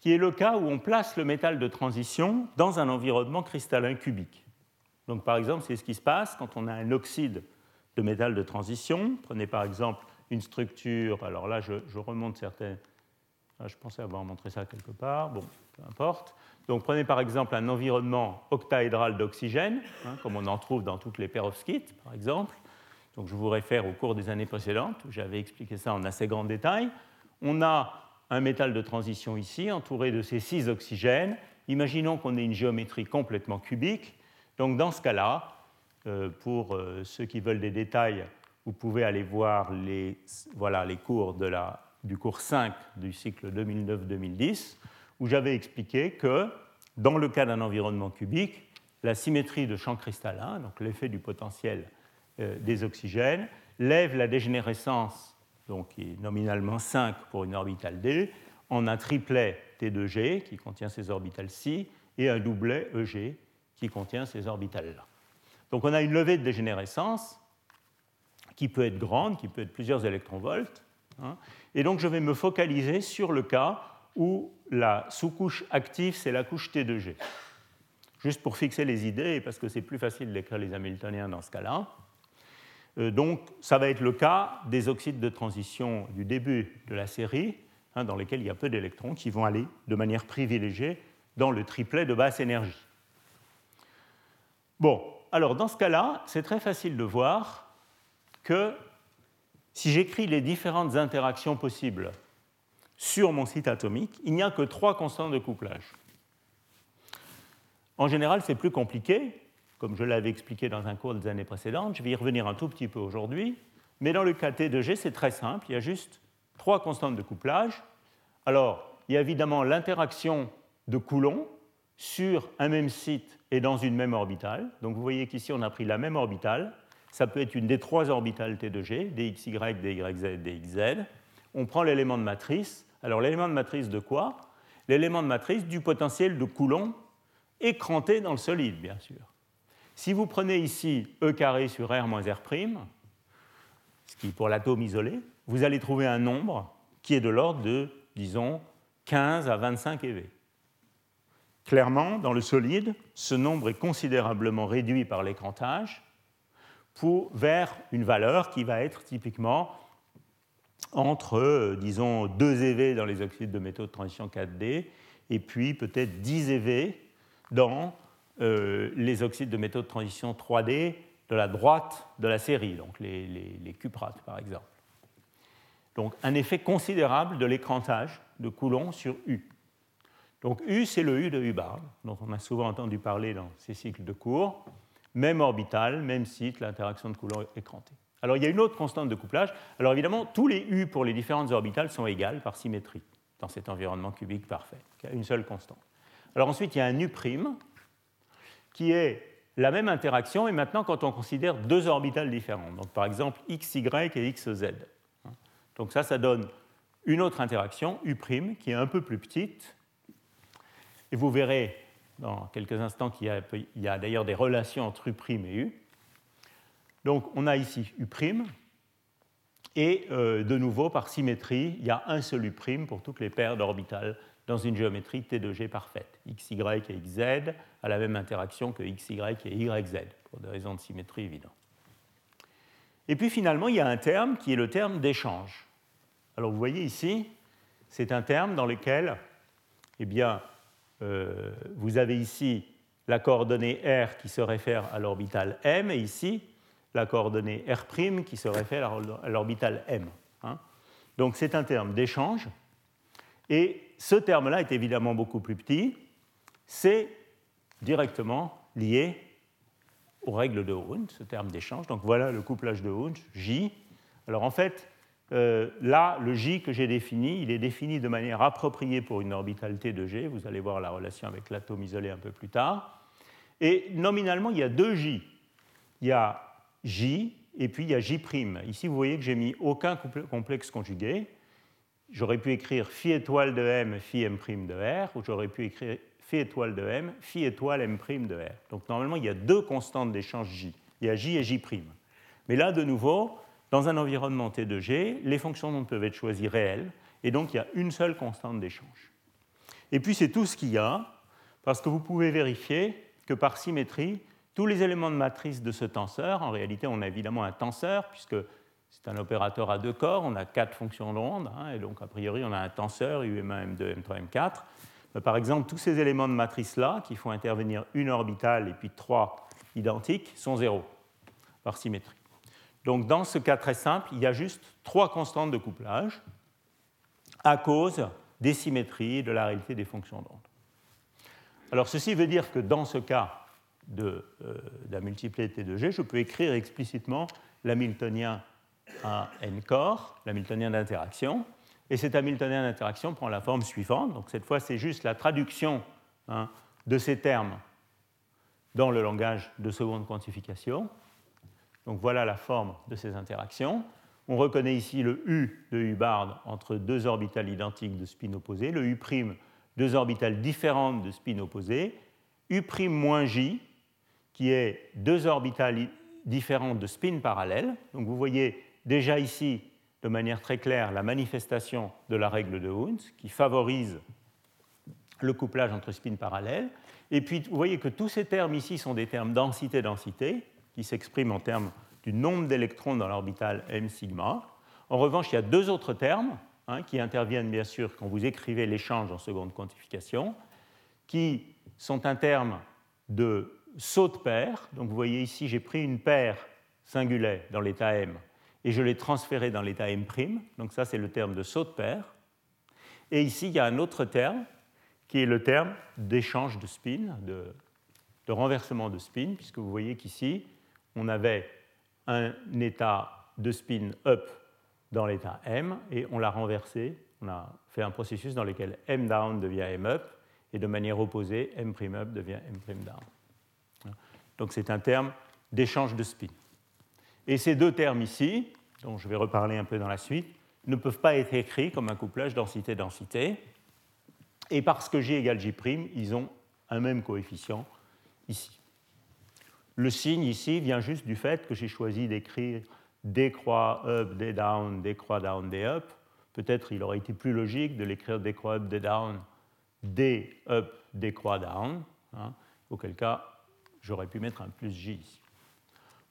qui est le cas où on place le métal de transition dans un environnement cristallin cubique. Donc, par exemple, c'est ce qui se passe quand on a un oxyde de métal de transition. Prenez par exemple une structure, alors là, je, remonte certaines. Ah, je pensais avoir montré ça quelque part, bon, peu importe. Donc prenez par exemple un environnement octaédral d'oxygène, hein, comme on en trouve dans toutes les perovskites, par exemple. Donc je vous réfère au cours des années précédentes, où j'avais expliqué ça en assez grand détail. On a un métal de transition ici, entouré de ces six oxygènes. Imaginons qu'on ait une géométrie complètement cubique. Donc dans ce cas-là, euh, pour euh, ceux qui veulent des détails, vous pouvez aller voir les, voilà, les cours de la, du cours 5 du cycle 2009-2010 où j'avais expliqué que dans le cas d'un environnement cubique, la symétrie de champ cristallin, donc l'effet du potentiel euh, des oxygènes, lève la dégénérescence, donc qui est nominalement 5 pour une orbitale D, en un triplet T2G qui contient ces orbitales ci et un doublet EG qui contient ces orbitales-là. Donc on a une levée de dégénérescence qui peut être grande, qui peut être plusieurs électronvolts. Hein. et donc je vais me focaliser sur le cas où la sous-couche active, c'est la couche T2G. Juste pour fixer les idées, parce que c'est plus facile d'écrire les Hamiltoniens dans ce cas-là. Euh, donc ça va être le cas des oxydes de transition du début de la série, hein, dans lesquels il y a peu d'électrons qui vont aller de manière privilégiée dans le triplet de basse énergie. Bon, alors dans ce cas-là, c'est très facile de voir que si j'écris les différentes interactions possibles sur mon site atomique, il n'y a que trois constantes de couplage. En général, c'est plus compliqué, comme je l'avais expliqué dans un cours des années précédentes. Je vais y revenir un tout petit peu aujourd'hui. Mais dans le cas T2G, c'est très simple. Il y a juste trois constantes de couplage. Alors, il y a évidemment l'interaction de Coulomb sur un même site et dans une même orbitale. Donc vous voyez qu'ici, on a pris la même orbitale. Ça peut être une des trois orbitales T2G, DXY, DYZ, DXZ. On prend l'élément de matrice. Alors l'élément de matrice de quoi? L'élément de matrice du potentiel de Coulomb écranté dans le solide, bien sûr. Si vous prenez ici E carré sur R moins R', ce qui est pour l'atome isolé, vous allez trouver un nombre qui est de l'ordre de, disons, 15 à 25 eV. Clairement, dans le solide, ce nombre est considérablement réduit par l'écrantage vers une valeur qui va être typiquement entre, euh, disons, 2 eV dans les oxydes de métaux de transition 4D et puis peut-être 10 eV dans euh, les oxydes de métaux de transition 3D de la droite de la série, donc les, les cuprates par exemple. Donc un effet considérable de l'écrantage de Coulomb sur U. Donc U, c'est le U de Hubbard, dont on a souvent entendu parler dans ces cycles de cours. Même orbital, même site, l'interaction de Coulomb écrantée. Alors il y a une autre constante de couplage. Alors évidemment, tous les U pour les différentes orbitales sont égales par symétrie dans cet environnement cubique parfait. Il y a une seule constante. Alors ensuite, il y a un U' qui est la même interaction, et maintenant quand on considère deux orbitales différentes, donc par exemple XY et XZ. Donc ça, ça donne une autre interaction, U', qui est un peu plus petite. Et vous verrez dans quelques instants qu'il y a, d'ailleurs des relations entre U' et U. Donc on a ici U', et euh, de nouveau, par symétrie, il y a un seul U' pour toutes les paires d'orbitales dans une géométrie T2G parfaite. XY et XZ a la même interaction que XY et YZ, pour des raisons de symétrie évidentes. Et puis finalement, il y a un terme qui est le terme d'échange. Alors vous voyez ici, c'est un terme dans lequel eh bien, euh, vous avez ici la coordonnée R qui se réfère à l'orbital M, et ici la coordonnée R' qui se réfère à l'orbital M. Hein. Donc c'est un terme d'échange, et ce terme-là est évidemment beaucoup plus petit, c'est directement lié aux règles de Hund, ce terme d'échange. Donc voilà le couplage de Hund, J. Alors en fait, euh, là, le J que j'ai défini, il est défini de manière appropriée pour une orbitale T de G. Vous allez voir la relation avec l'atome isolé un peu plus tard. Et nominalement, il y a deux J. Il y a J et puis il y a J'. Ici, vous voyez que j'ai mis aucun complexe conjugué. J'aurais pu écrire phi étoile de M, phi M' de R, ou j'aurais pu écrire phi étoile de M, phi étoile M' de R. Donc normalement, il y a deux constantes d'échange J. Il y a J et J'. Mais là, de nouveau, dans un environnement T de G, les fonctions d'onde peuvent être choisies réelles, et donc il y a une seule constante d'échange. Et puis c'est tout ce qu'il y a, parce que vous pouvez vérifier que par symétrie, tous les éléments de matrice de ce tenseur, en réalité on a évidemment un tenseur, puisque c'est un opérateur à deux corps, on a quatre fonctions d'onde, hein, et donc a priori on a un tenseur, UM1, M2, M3, M4. par exemple, tous ces éléments de matrice-là, qui font intervenir une orbitale et puis trois identiques, sont zéro, par symétrie. Donc dans ce cas très simple, il y a juste trois constantes de couplage à cause des symétries de la réalité des fonctions d'onde. Alors ceci veut dire que dans ce cas euh, d'un multiplet T de G, je peux écrire explicitement l'hamiltonien à n corps, l'hamiltonien d'interaction, et cet hamiltonien d'interaction prend la forme suivante. Donc cette fois, c'est juste la traduction hein, de ces termes dans le langage de seconde quantification. Donc voilà la forme de ces interactions. On reconnaît ici le U de Hubbard entre deux orbitales identiques de spin opposés, le U', deux orbitales différentes de spin opposés, U' moins J, qui est deux orbitales différentes de spin parallèles. Donc vous voyez déjà ici, de manière très claire, la manifestation de la règle de Hund, qui favorise le couplage entre spins parallèles. Et puis vous voyez que tous ces termes ici sont des termes densité-densité, qui s'expriment en termes du nombre d'électrons dans l'orbital m sigma. En revanche, il y a deux autres termes hein, qui interviennent bien sûr quand vous écrivez l'échange en seconde quantification, qui sont un terme de saut de paire. Donc vous voyez ici, j'ai pris une paire singulière dans l'état M et je l'ai transférée dans l'état M'. Donc ça, c'est le terme de saut de paire. Et ici, il y a un autre terme qui est le terme d'échange de spin, de, renversement de spin, puisque vous voyez qu'ici, on avait un état de spin up dans l'état M et on l'a renversé, on a fait un processus dans lequel M down devient M up et de manière opposée, M' up devient M' down. Donc c'est un terme d'échange de spin. Et ces deux termes ici, dont je vais reparler un peu dans la suite, ne peuvent pas être écrits comme un couplage densité-densité. Et parce que J égale J', ils ont un même coefficient ici. Le signe ici vient juste du fait que j'ai choisi d'écrire D croix up, D down, D croix down, D up. Peut-être il aurait été plus logique de l'écrire D croix up, D down, D up, D croix down. Hein, auquel cas, j'aurais pu mettre un plus J ici.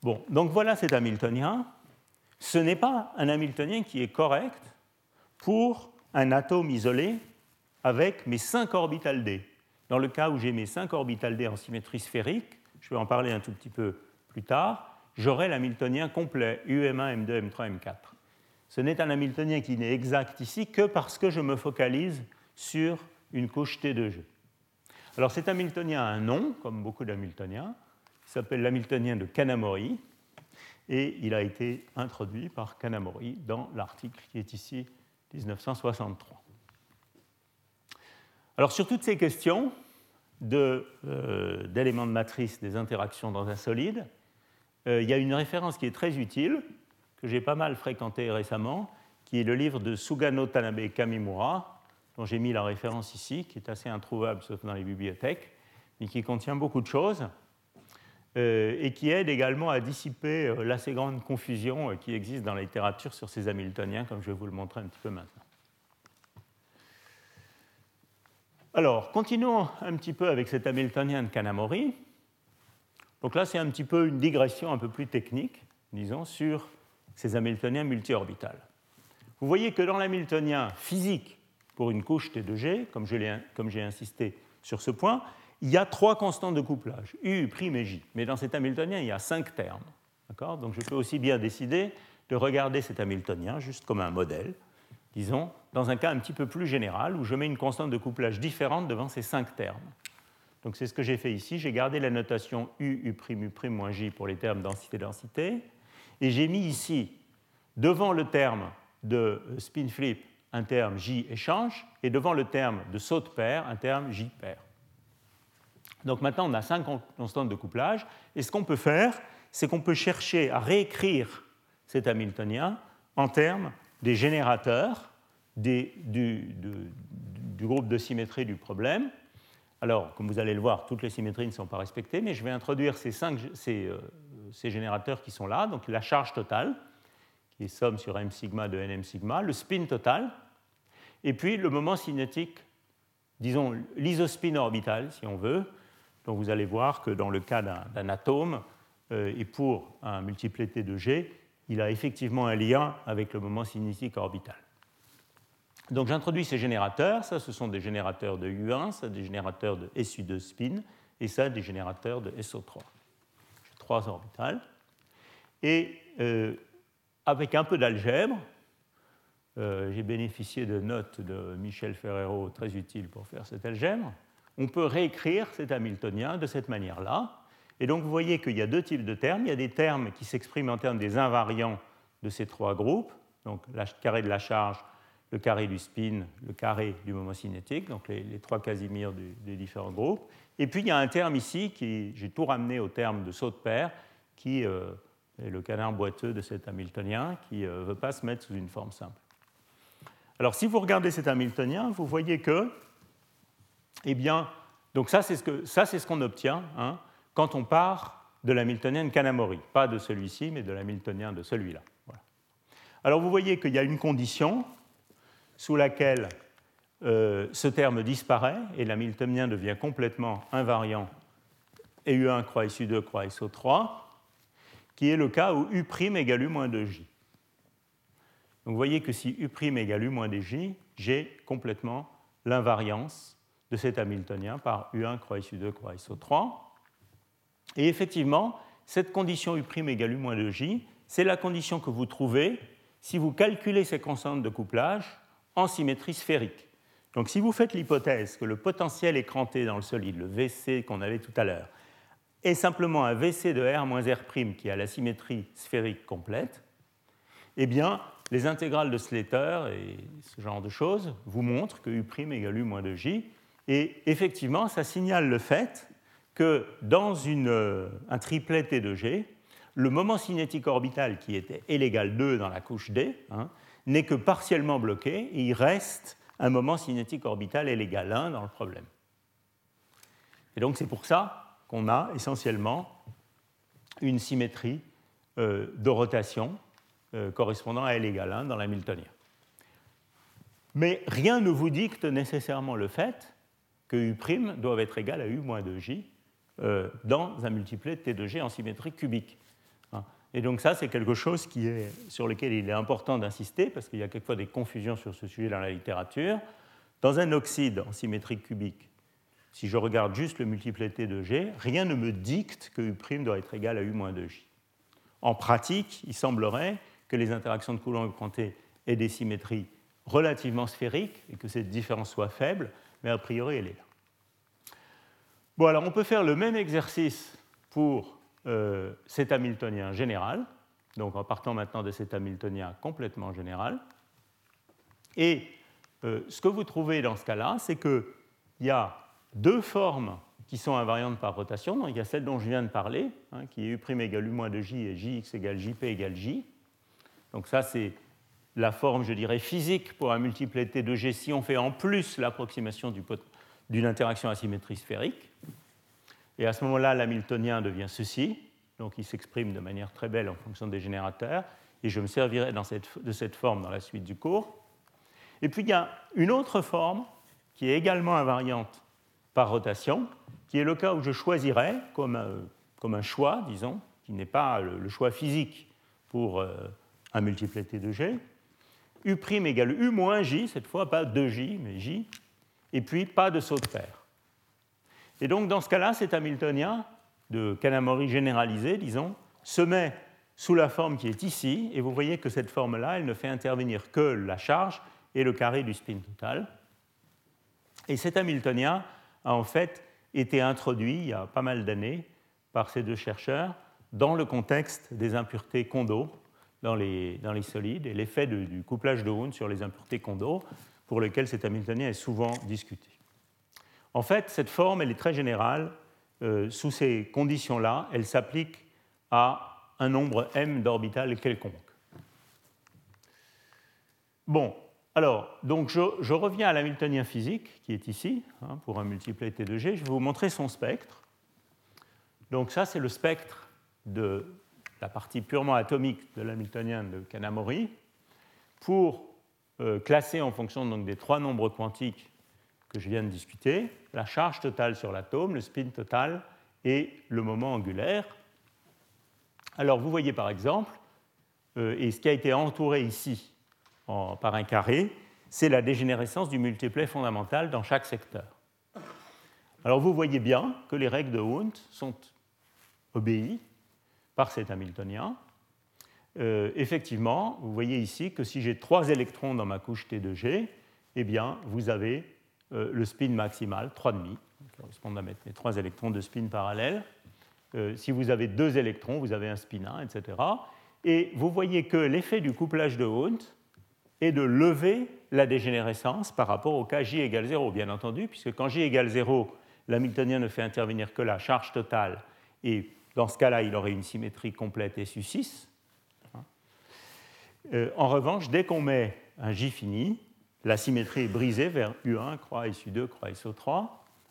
Bon, donc voilà cet Hamiltonien. Ce n'est pas un Hamiltonien qui est correct pour un atome isolé avec mes 5 orbitales D. Dans le cas où j'ai mes 5 orbitales D en symétrie sphérique, je vais en parler un tout petit peu plus tard, j'aurai l'Hamiltonien complet, UM1, M2, M3, M4. Ce n'est un Hamiltonien qui n'est exact ici que parce que je me focalise sur une couche T2G. Alors cet Hamiltonien a un nom, comme beaucoup d'Hamiltoniens, il s'appelle l'Hamiltonien de Kanamori, et il a été introduit par Kanamori dans l'article qui est ici 1963. Alors sur toutes ces questions d'éléments de, matrice des interactions dans un solide, euh, il y a une référence qui est très utile, que j'ai pas mal fréquentée récemment, qui est le livre de Sugano Tanabe Kamimura, dont j'ai mis la référence ici, qui est assez introuvable sauf dans les bibliothèques, mais qui contient beaucoup de choses, euh, et qui aide également à dissiper l'assez grande confusion qui existe dans la littérature sur ces Hamiltoniens, comme je vais vous le montrer un petit peu maintenant. Alors, continuons un petit peu avec cet Hamiltonien de Kanamori. Donc là, c'est un petit peu une digression un peu plus technique, disons, sur ces Hamiltoniens multi-orbitales. Vous voyez que dans l'Hamiltonien physique pour une couche T2G, comme j'ai insisté sur ce point, il y a trois constantes de couplage, U, prime et J. Mais dans cet Hamiltonien, il y a cinq termes. Donc je peux aussi bien décider de regarder cet Hamiltonien juste comme un modèle, disons, dans un cas un petit peu plus général, où je mets une constante de couplage différente devant ces cinq termes. Donc c'est ce que j'ai fait ici. J'ai gardé la notation U, U', U', moins J pour les termes densité-densité. Et j'ai mis ici, devant le terme de spin flip, un terme J échange, et devant le terme de saut de paire, un terme J paire. Donc maintenant, on a cinq constantes de couplage. Et ce qu'on peut faire, c'est qu'on peut chercher à réécrire cet Hamiltonien en termes des générateurs du, groupe de symétrie du problème. Alors, comme vous allez le voir, toutes les symétries ne sont pas respectées, mais je vais introduire ces, cinq, euh, ces, générateurs qui sont là, donc la charge totale, qui est somme sur m sigma de nm sigma, le spin total, et puis le moment cinétique, disons l'isospin orbital, si on veut. Donc vous allez voir que dans le cas d'un atome, euh, et pour un multiplet de G, il a effectivement un lien avec le moment cinétique orbital. Donc j'introduis ces générateurs, ça ce sont des générateurs de U1, ça des générateurs de SU2 spin, et ça des générateurs de SO3. J'ai trois orbitales. Et euh, avec un peu d'algèbre, euh, j'ai bénéficié de notes de Michel Ferrero très utiles pour faire cet algèbre, on peut réécrire cet Hamiltonien de cette manière-là. Et donc vous voyez qu'il y a deux types de termes. Il y a des termes qui s'expriment en termes des invariants de ces trois groupes, donc le carré de la charge, le carré du spin, le carré du moment cinétique, donc les, trois Casimir des différents groupes. Et puis il y a un terme ici, qui j'ai tout ramené au terme de saut de paire, qui euh, est le canard boiteux de cet Hamiltonien, qui ne euh, veut pas se mettre sous une forme simple. Alors si vous regardez cet Hamiltonien, vous voyez que, eh bien, Donc ça, c'est ce qu'on obtient hein, quand on part de l'hamiltonien de Kanamori, pas de celui-ci, mais de l'hamiltonien de celui-là. Alors vous voyez qu'il y a une condition sous laquelle euh, ce terme disparaît et l'hamiltonien devient complètement invariant et U1 croix SU2 croix SO3, qui est le cas où U' égale U moins 2J. Donc vous voyez que si U' égale U moins 2J, j'ai complètement l'invariance de cet Hamiltonien par U1 croix SU2 croix SO3. Et effectivement, cette condition U' égale U moins 2J, c'est la condition que vous trouvez si vous calculez ces constantes de couplage en symétrie sphérique. Donc si vous faites l'hypothèse que le potentiel écranté dans le solide, le VC qu'on avait tout à l'heure, est simplement un VC de R moins R' qui a la symétrie sphérique complète, eh bien, les intégrales de Slater et ce genre de choses vous montrent que U' égale U moins 2J. Et effectivement, ça signale le fait que dans une, un triplet T de G, le moment cinétique orbital qui était L égale 2 dans la couche D hein, n'est que partiellement bloqué il reste un moment cinétique orbital L égale 1 dans le problème. Et donc c'est pour ça qu'on a essentiellement une symétrie euh, de rotation euh, correspondant à L égale 1 dans l'Hamiltonien. Mais rien ne vous dicte nécessairement le fait que U' doit être égal à U moins 2J euh, dans un multiplet T de G en symétrie cubique. Et donc ça, c'est quelque chose qui est, sur lequel il est important d'insister, parce qu'il y a quelquefois des confusions sur ce sujet dans la littérature. Dans un oxyde en symétrie cubique, si je regarde juste le multiplété de G, rien ne me dicte que U' doit être égal à U moins 2J. En pratique, il semblerait que les interactions de Coulomb et aient des symétries relativement sphériques et que cette différence soit faible, mais a priori elle est là. Bon, alors on peut faire le même exercice pour euh, cet Hamiltonien général, donc en partant maintenant de cet Hamiltonien complètement général. Et euh, ce que vous trouvez dans ce cas-là, c'est qu'il y a deux formes qui sont invariantes par rotation. Donc, il y a celle dont je viens de parler, hein, qui est U' égale U moins de J et Jx égale Jp égale J. Donc ça, c'est la forme, je dirais, physique pour un multiplet T de G si on fait en plus l'approximation d'une interaction asymétrique sphérique. Et à ce moment-là, l'hamiltonien devient ceci, donc il s'exprime de manière très belle en fonction des générateurs, et je me servirai de cette forme dans la suite du cours. Et puis il y a une autre forme qui est également invariante par rotation, qui est le cas où je choisirais comme un, comme un choix, disons, qui n'est pas le, choix physique pour euh, un multiplet de G, U' égale U moins J, cette fois pas 2J, mais J, et puis pas de saut de paire. Et donc, dans ce cas-là, cet Hamiltonien de Kanamori généralisé, disons, se met sous la forme qui est ici, et vous voyez que cette forme-là, elle ne fait intervenir que la charge et le carré du spin total. Et cet Hamiltonien a en fait été introduit il y a pas mal d'années par ces deux chercheurs dans le contexte des impuretés Kondo dans les, solides et l'effet du couplage de Hund sur les impuretés Kondo, pour lequel cet Hamiltonien est souvent discuté. En fait, cette forme, elle est très générale. Euh, sous ces conditions-là, elle s'applique à un nombre m d'orbitales quelconque. Bon, alors, donc je, reviens à l'hamiltonien physique, qui est ici, hein, pour un multiplet T de G. Je vais vous montrer son spectre. Donc ça, c'est le spectre de la partie purement atomique de l'hamiltonien de Kanamori. Pour euh, classer en fonction donc, des trois nombres quantiques que je viens de discuter, la charge totale sur l'atome, le spin total et le moment angulaire. Alors vous voyez par exemple, euh, et ce qui a été entouré ici par un carré, c'est la dégénérescence du multiplet fondamental dans chaque secteur. Alors vous voyez bien que les règles de Hund sont obéies par cet Hamiltonien. Euh, effectivement, vous voyez ici que si j'ai trois électrons dans ma couche T 2 G, eh bien, vous avez euh, le spin maximal, 3,5, qui correspond à mettre les trois électrons de spin parallèles. Euh, si vous avez deux électrons, vous avez un spin 1, etc. Et vous voyez que l'effet du couplage de Hund est de lever la dégénérescence par rapport au cas J égale 0, bien entendu, puisque quand J égale 0, l'hamiltonien ne fait intervenir que la charge totale, et dans ce cas-là, il aurait une symétrie complète SU6. Euh, en revanche, dès qu'on met un J fini, la symétrie est brisée vers U1, croix SU2, croix SO3,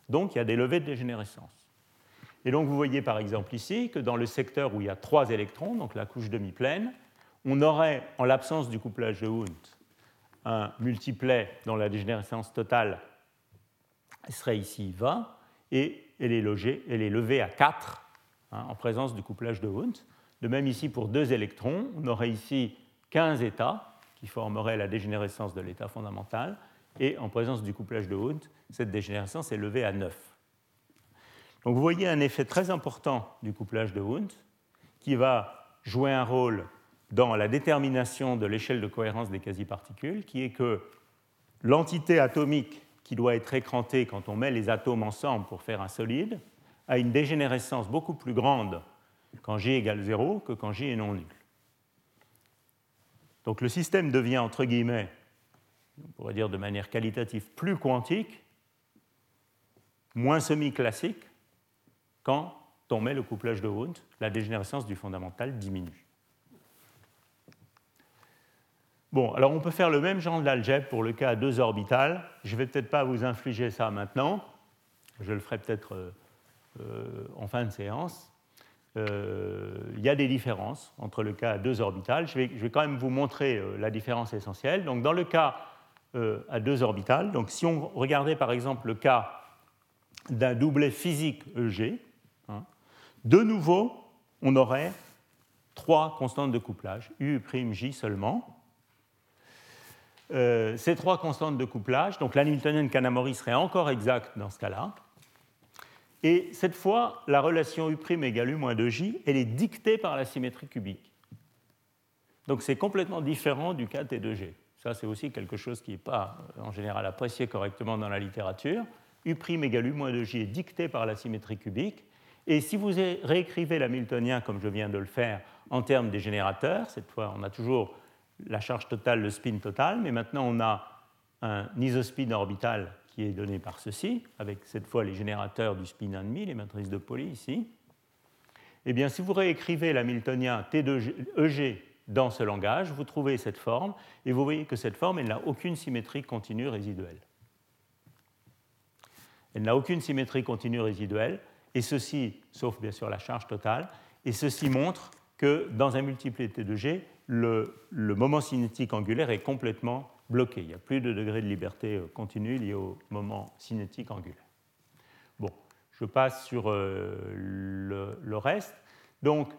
Donc il y a des levées de dégénérescence. Et donc vous voyez par exemple ici que dans le secteur où il y a trois électrons, donc la couche demi-pleine, on aurait, en l'absence du couplage de Hund, un multiplet dont la dégénérescence totale serait ici 20, et elle est, logée, elle est levée à 4 hein, en présence du couplage de Hund. De même ici pour deux électrons, on aurait ici 15 états qui formeraient la dégénérescence de l'état fondamental, et en présence du couplage de Hund, cette dégénérescence est levée à 9. Donc vous voyez un effet très important du couplage de Hund qui va jouer un rôle dans la détermination de l'échelle de cohérence des quasi-particules, qui est que l'entité atomique qui doit être écrantée quand on met les atomes ensemble pour faire un solide a une dégénérescence beaucoup plus grande quand J égale 0 que quand J est non nul. Donc le système devient, entre guillemets, on pourrait dire de manière qualitative, plus quantique, moins semi-classique, quand on met le couplage de Hund, la dégénérescence du fondamental diminue. Bon, alors on peut faire le même genre d'algèbre pour le cas à deux orbitales. Je ne vais peut-être pas vous infliger ça maintenant. Je le ferai peut-être euh, euh, en fin de séance. Euh, il y a des différences entre le cas à deux orbitales. Je vais, quand même vous montrer la différence essentielle. Donc, dans le cas à deux orbitales, donc si on regardait par exemple le cas d'un doublet physique EG, hein, de nouveau, on aurait trois constantes de couplage, U', J seulement. Euh, ces trois constantes de couplage, donc l'Hamiltonienne Kanamori serait encore exacte dans ce cas-là. Et cette fois, la relation U' égale U moins 2J, elle est dictée par la symétrie cubique. Donc c'est complètement différent du cas T2G. Ça, c'est aussi quelque chose qui n'est pas en général apprécié correctement dans la littérature. U' égale U moins 2J est dicté par la symétrie cubique. Et si vous réécrivez l'Hamiltonien comme je viens de le faire en termes des générateurs, cette fois on a toujours la charge totale, le spin total, mais maintenant on a un isospin orbital qui est donné par ceci, avec cette fois les générateurs du spin 1,5, les matrices de Pauli ici. Eh bien, si vous réécrivez l'hamiltonien T2EG dans ce langage, vous trouvez cette forme, et vous voyez que cette forme, elle n'a aucune symétrie continue résiduelle. Elle n'a aucune symétrie continue résiduelle, et ceci, sauf bien sûr la charge totale, et ceci montre que dans un multiplet T2G, le, moment cinétique angulaire est complètement bloqué. Il n'y a plus de degré de liberté euh, continue lié au moment cinétique angulaire. Bon, je passe sur euh, le, reste. Donc,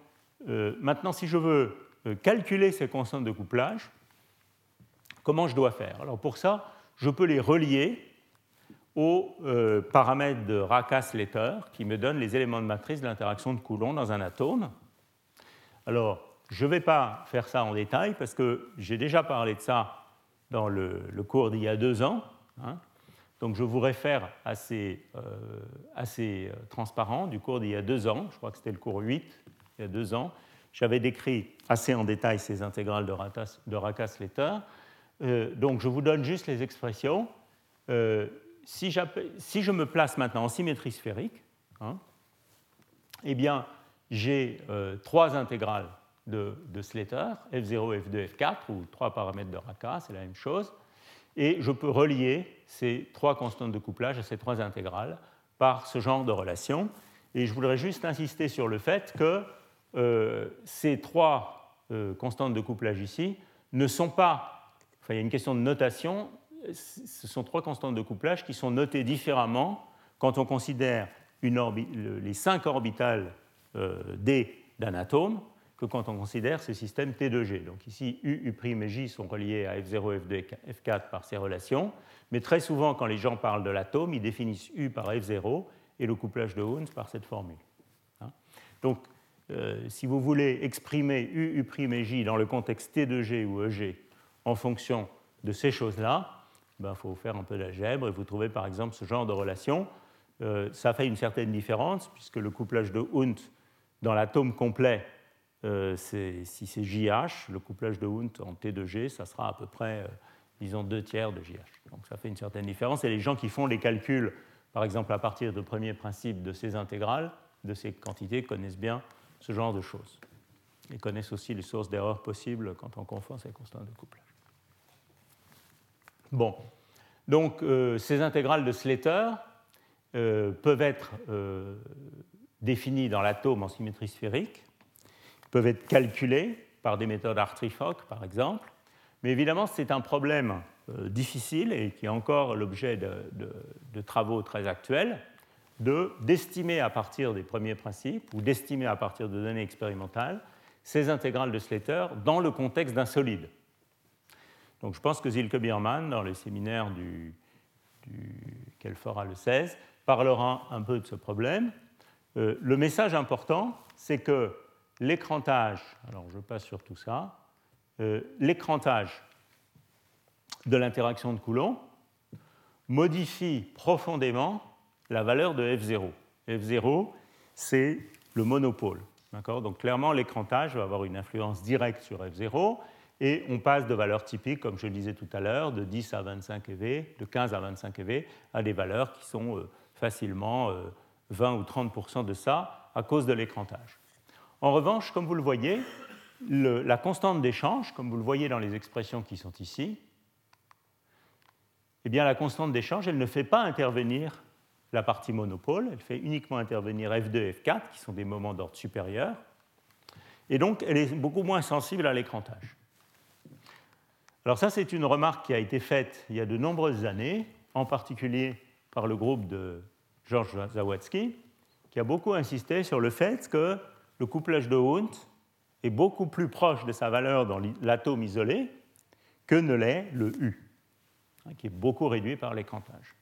euh, maintenant, si je veux calculer ces constantes de couplage, comment je dois faire? Alors, pour ça, je peux les relier aux paramètres de Raka-Slater qui me donnent les éléments de matrice de l'interaction de Coulomb dans un atome. Alors, je ne vais pas faire ça en détail parce que j'ai déjà parlé de ça dans le, cours d'il y a deux ans. Hein. Donc je vous réfère à ces, euh, euh, transparents du cours d'il y a deux ans. Je crois que c'était le cours 8, il y a deux ans. J'avais décrit assez en détail ces intégrales de, Raka-Slater. Euh, donc je vous donne juste les expressions. Si, si, je me place maintenant en symétrie sphérique, hein, eh bien j'ai trois intégrales de, Slater, F0, F2, F4, ou trois paramètres de Raka, c'est la même chose. Et je peux relier ces trois constantes de couplage à ces trois intégrales par ce genre de relation. Et je voudrais juste insister sur le fait que euh, ces trois euh, constantes de couplage ici ne sont pas, enfin il y a une question de notation, ce sont trois constantes de couplage qui sont notées différemment quand on considère les cinq orbitales euh, D d'un atome quand on considère ce système T2G. Donc ici, U, U' et J sont reliés à F0, F2 et F4 par ces relations, mais très souvent, quand les gens parlent de l'atome, ils définissent U par F0 et le couplage de Hund par cette formule. Hein. Donc, euh, si vous voulez exprimer U, U' et J dans le contexte T2G ou EG en fonction de ces choses-là, il ben, faut faire un peu d'algèbre et vous trouvez par exemple ce genre de relation. Euh, ça fait une certaine différence puisque le couplage de Hund dans l'atome complet si c'est JH, le couplage de Hund en T2G, ça sera à peu près, euh, disons, deux tiers de JH. Donc ça fait une certaine différence. Et les gens qui font les calculs, par exemple à partir de premiers principes de ces intégrales, de ces quantités, connaissent bien ce genre de choses. Ils connaissent aussi les sources d'erreurs possibles quand on confond ces constantes de couplage. Bon, donc euh, ces intégrales de Slater, peuvent être définis dans l'atome en symétrie sphérique, peuvent être calculés par des méthodes Hartree-Fock, par exemple. Mais évidemment, c'est un problème difficile et qui est encore l'objet de, travaux très actuels d'estimer à partir des premiers principes ou d'estimer à partir de données expérimentales ces intégrales de Slater dans le contexte d'un solide. Donc je pense que Zilke Biermann, dans le séminaire du, qu'elle fera le 16, parlera un peu de ce problème. Euh, le message important, c'est que l'écrantage, alors je passe sur tout ça, euh, l'écrantage de l'interaction de Coulomb modifie profondément la valeur de F0. F0, c'est le monopôle. Donc clairement, l'écrantage va avoir une influence directe sur F0 et on passe de valeurs typiques, comme je le disais tout à l'heure, de 10 à 25 EV, de 15 à 25 EV, à des valeurs qui sont euh, facilement 20 euh, ou 30 de ça à cause de l'écrantage. En revanche, comme vous le voyez, la constante d'échange, comme vous le voyez dans les expressions qui sont ici, eh bien, la constante d'échange, elle ne fait pas intervenir la partie monopôle, elle fait uniquement intervenir F2 et F4, qui sont des moments d'ordre supérieur, et donc elle est beaucoup moins sensible à l'écrantage. Alors ça, c'est une remarque qui a été faite il y a de nombreuses années, en particulier par le groupe de Georges Zawadzki, qui a beaucoup insisté sur le fait que le couplage de Hund est beaucoup plus proche de sa valeur dans l'atome isolé que ne l'est le U, hein, qui est beaucoup réduit par l'écrantage.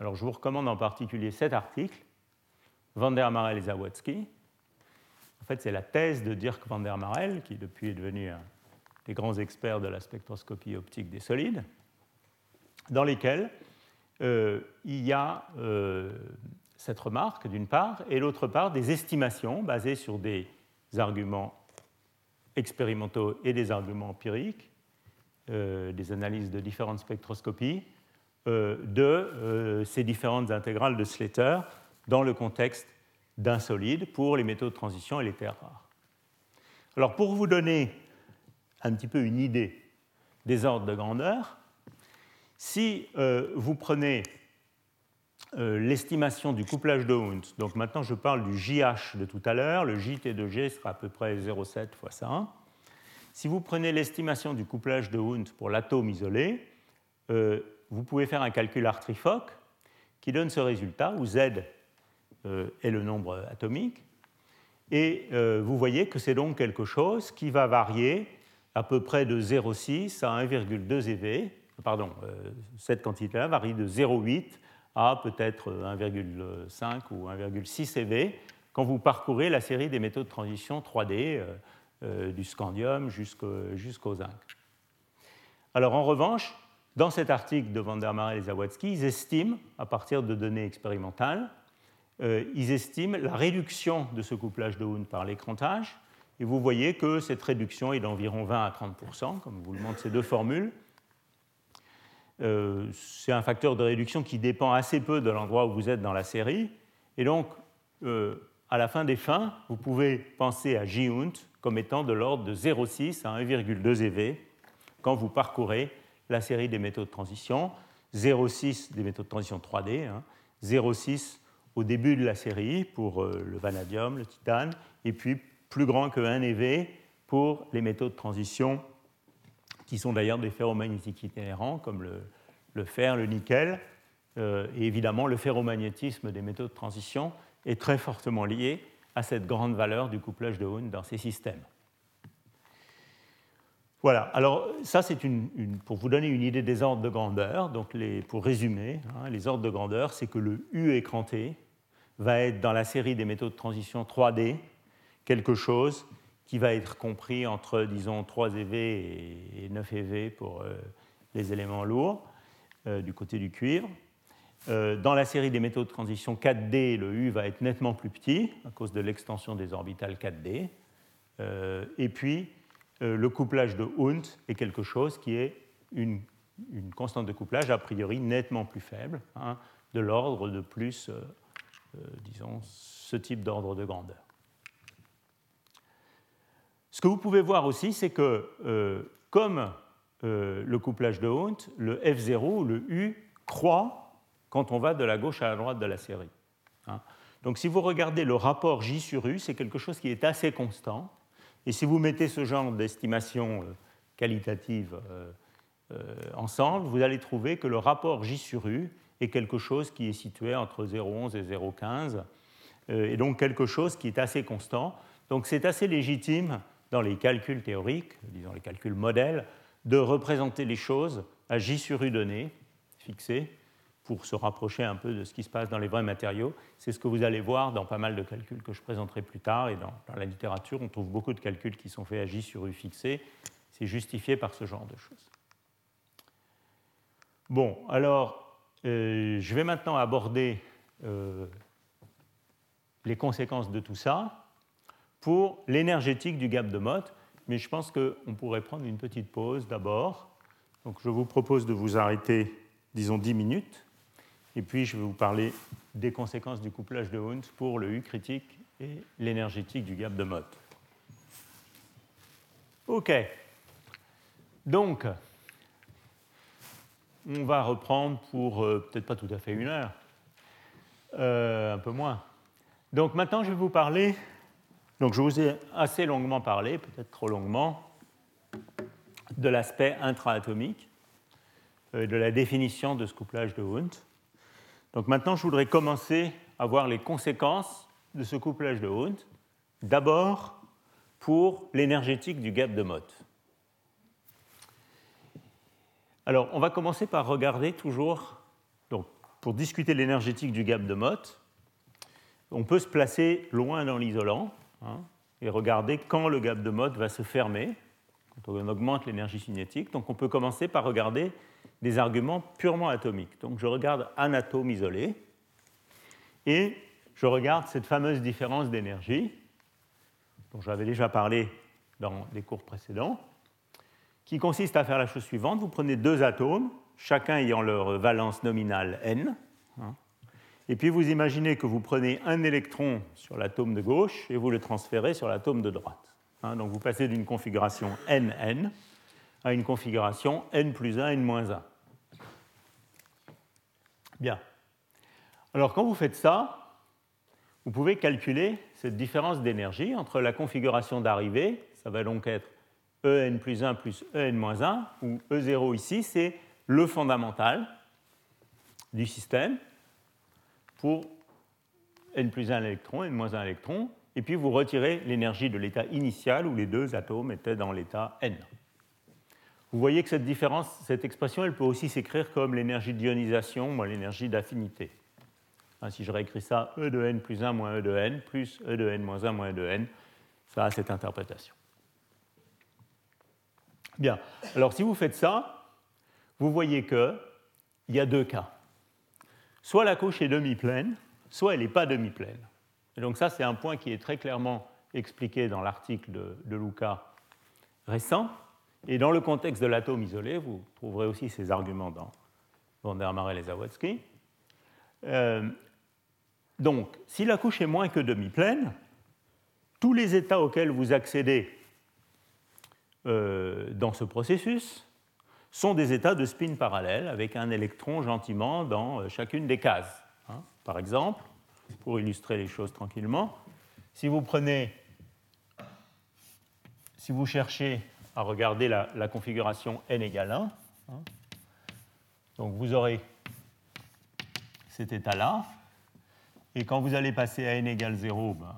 Alors je vous recommande en particulier cet article, Van der Marel et Zawadzki. En fait, c'est la thèse de Dirk van der Marel, qui depuis est devenu un des grands experts de la spectroscopie optique des solides, dans lesquels euh, il y a euh, cette remarque d'une part, et d'autre part des estimations basées sur des arguments expérimentaux et des arguments empiriques, euh, des analyses de différentes spectroscopies, euh, de euh, ces différentes intégrales de Slater dans le contexte d'un solide pour les métaux de transition et les terres rares. Alors pour vous donner un petit peu une idée des ordres de grandeur, si vous prenez l'estimation du couplage de Hund, donc maintenant je parle du JH de tout à l'heure, le JT de G sera à peu près 0,7 fois ça. Si vous prenez l'estimation du couplage de Hund pour l'atome isolé, vous pouvez faire un calcul Hartree-Fock qui donne ce résultat, où Z euh, est le nombre atomique. Et euh, vous voyez que c'est donc quelque chose qui va varier à peu près de 0,6 à 1,2 eV. Pardon, euh, cette quantité-là varie de 0,8 à peut-être 1,5 ou 1,6 eV quand vous parcourez la série des métaux de transition 3D du scandium jusqu'au zinc. Alors en revanche, dans cet article de Van der Marel et Zawadzki, ils estiment, à partir de données expérimentales, euh, ils estiment la réduction de ce couplage de Hund par l'écrantage. Et vous voyez que cette réduction est d'environ 20 à 30 comme vous le montrent ces deux formules. Euh, c'est un facteur de réduction qui dépend assez peu de l'endroit où vous êtes dans la série. Et donc, euh, à la fin des fins, vous pouvez penser à J Hund comme étant de l'ordre de 0,6 à 1,2 eV quand vous parcourez la série des métaux de transition, 0,6 des métaux de transition 3D, 0,6 hein, au début de la série pour euh, le vanadium, le titane, et puis plus grand que 1 EV pour les métaux de transition qui sont d'ailleurs des ferromagnétiques itinérants comme le, fer, le nickel. Euh, et évidemment, le ferromagnétisme des métaux de transition est très fortement lié à cette grande valeur du couplage de Hund dans ces systèmes. Voilà, alors ça c'est pour vous donner une idée des ordres de grandeur. Donc pour résumer, hein, les ordres de grandeur, c'est que le U écranté va être dans la série des métaux de transition 3D quelque chose qui va être compris entre, disons, 3 EV et 9 EV pour euh, les éléments lourds euh, du côté du cuivre. Euh, dans la série des métaux de transition 4D, le U va être nettement plus petit à cause de l'extension des orbitales 4D. et puis, le couplage de Hund est quelque chose qui est une, constante de couplage a priori nettement plus faible, hein, de l'ordre de plus, disons, ce type d'ordre de grandeur. Ce que vous pouvez voir aussi, c'est que comme le couplage de Hund, le F0 ou le U croît quand on va de la gauche à la droite de la série. Hein. Donc si vous regardez le rapport J sur U, c'est quelque chose qui est assez constant. Et si vous mettez ce genre d'estimation euh, qualitative euh, euh, ensemble, vous allez trouver que le rapport J sur U est quelque chose qui est situé entre 0,11 et 0,15, et donc quelque chose qui est assez constant. Donc c'est assez légitime dans les calculs théoriques, disons les calculs modèles, de représenter les choses à J sur U données, fixées, pour se rapprocher un peu de ce qui se passe dans les vrais matériaux. C'est ce que vous allez voir dans pas mal de calculs que je présenterai plus tard. Et dans, la littérature, on trouve beaucoup de calculs qui sont faits à J sur U fixé. C'est justifié par ce genre de choses. Bon, alors, euh, je vais maintenant aborder euh, les conséquences de tout ça pour l'énergétique du gap de Mott. Mais je pense qu'on pourrait prendre une petite pause d'abord. Donc, je vous propose de vous arrêter, disons, 10 minutes. Et puis, je vais vous parler des conséquences du couplage de Hund pour le U critique et l'énergétique du gap de Mott. OK. Donc, on va reprendre pour euh, peut-être pas tout à fait une heure, euh, un peu moins. Donc maintenant, je vais vous parler, donc je vous ai assez longuement parlé, peut-être trop longuement, de l'aspect intraatomique, euh, de la définition de ce couplage de Hund. Donc maintenant, je voudrais commencer à voir les conséquences de ce couplage de Hund. D'abord, pour l'énergétique du gap de Mott. Alors, on va commencer par regarder toujours, donc, pour discuter l'énergétique du gap de Mott, on peut se placer loin dans l'isolant hein, et regarder quand le gap de Mott va se fermer, quand on augmente l'énergie cinétique. Donc, on peut commencer par regarder des arguments purement atomiques. Donc je regarde un atome isolé et je regarde cette fameuse différence d'énergie dont j'avais déjà parlé dans les cours précédents, qui consiste à faire la chose suivante. Vous prenez deux atomes, chacun ayant leur valence nominale n, hein, et puis vous imaginez que vous prenez un électron sur l'atome de gauche et vous le transférez sur l'atome de droite. Hein. donc vous passez d'une configuration NN à une configuration n plus 1, n moins 1. Bien. Alors quand vous faites ça, vous pouvez calculer cette différence d'énergie entre la configuration d'arrivée, ça va donc être En plus 1 plus En moins 1, où E0 ici, c'est le fondamental du système pour N plus 1 électron, N moins 1 électron, et puis vous retirez l'énergie de l'état initial où les deux atomes étaient dans l'état N. Vous voyez que cette différence, cette expression, elle peut aussi s'écrire comme l'énergie d'ionisation moins l'énergie d'affinité. Hein, si je réécris ça, E de n plus 1 moins E de n plus E de n moins 1 moins E de n, ça a cette interprétation. Bien, alors si vous faites ça, vous voyez qu'il y a deux cas. Soit la couche est demi-pleine, soit elle n'est pas demi-pleine. Et donc ça, c'est un point qui est très clairement expliqué dans l'article de, de Luca récent. Et dans le contexte de l'atome isolé, vous trouverez aussi ces arguments dans von der Marel et Zawadzki. Euh, donc, si la couche est moins que demi-pleine, tous les états auxquels vous accédez euh, dans ce processus sont des états de spin parallèle avec un électron gentiment dans euh, chacune des cases. Hein. Par exemple, pour illustrer les choses tranquillement, si vous prenez, si vous cherchez à regarder la, configuration n égale 1. Hein. Donc vous aurez cet état-là. Et quand vous allez passer à n égale 0, ben,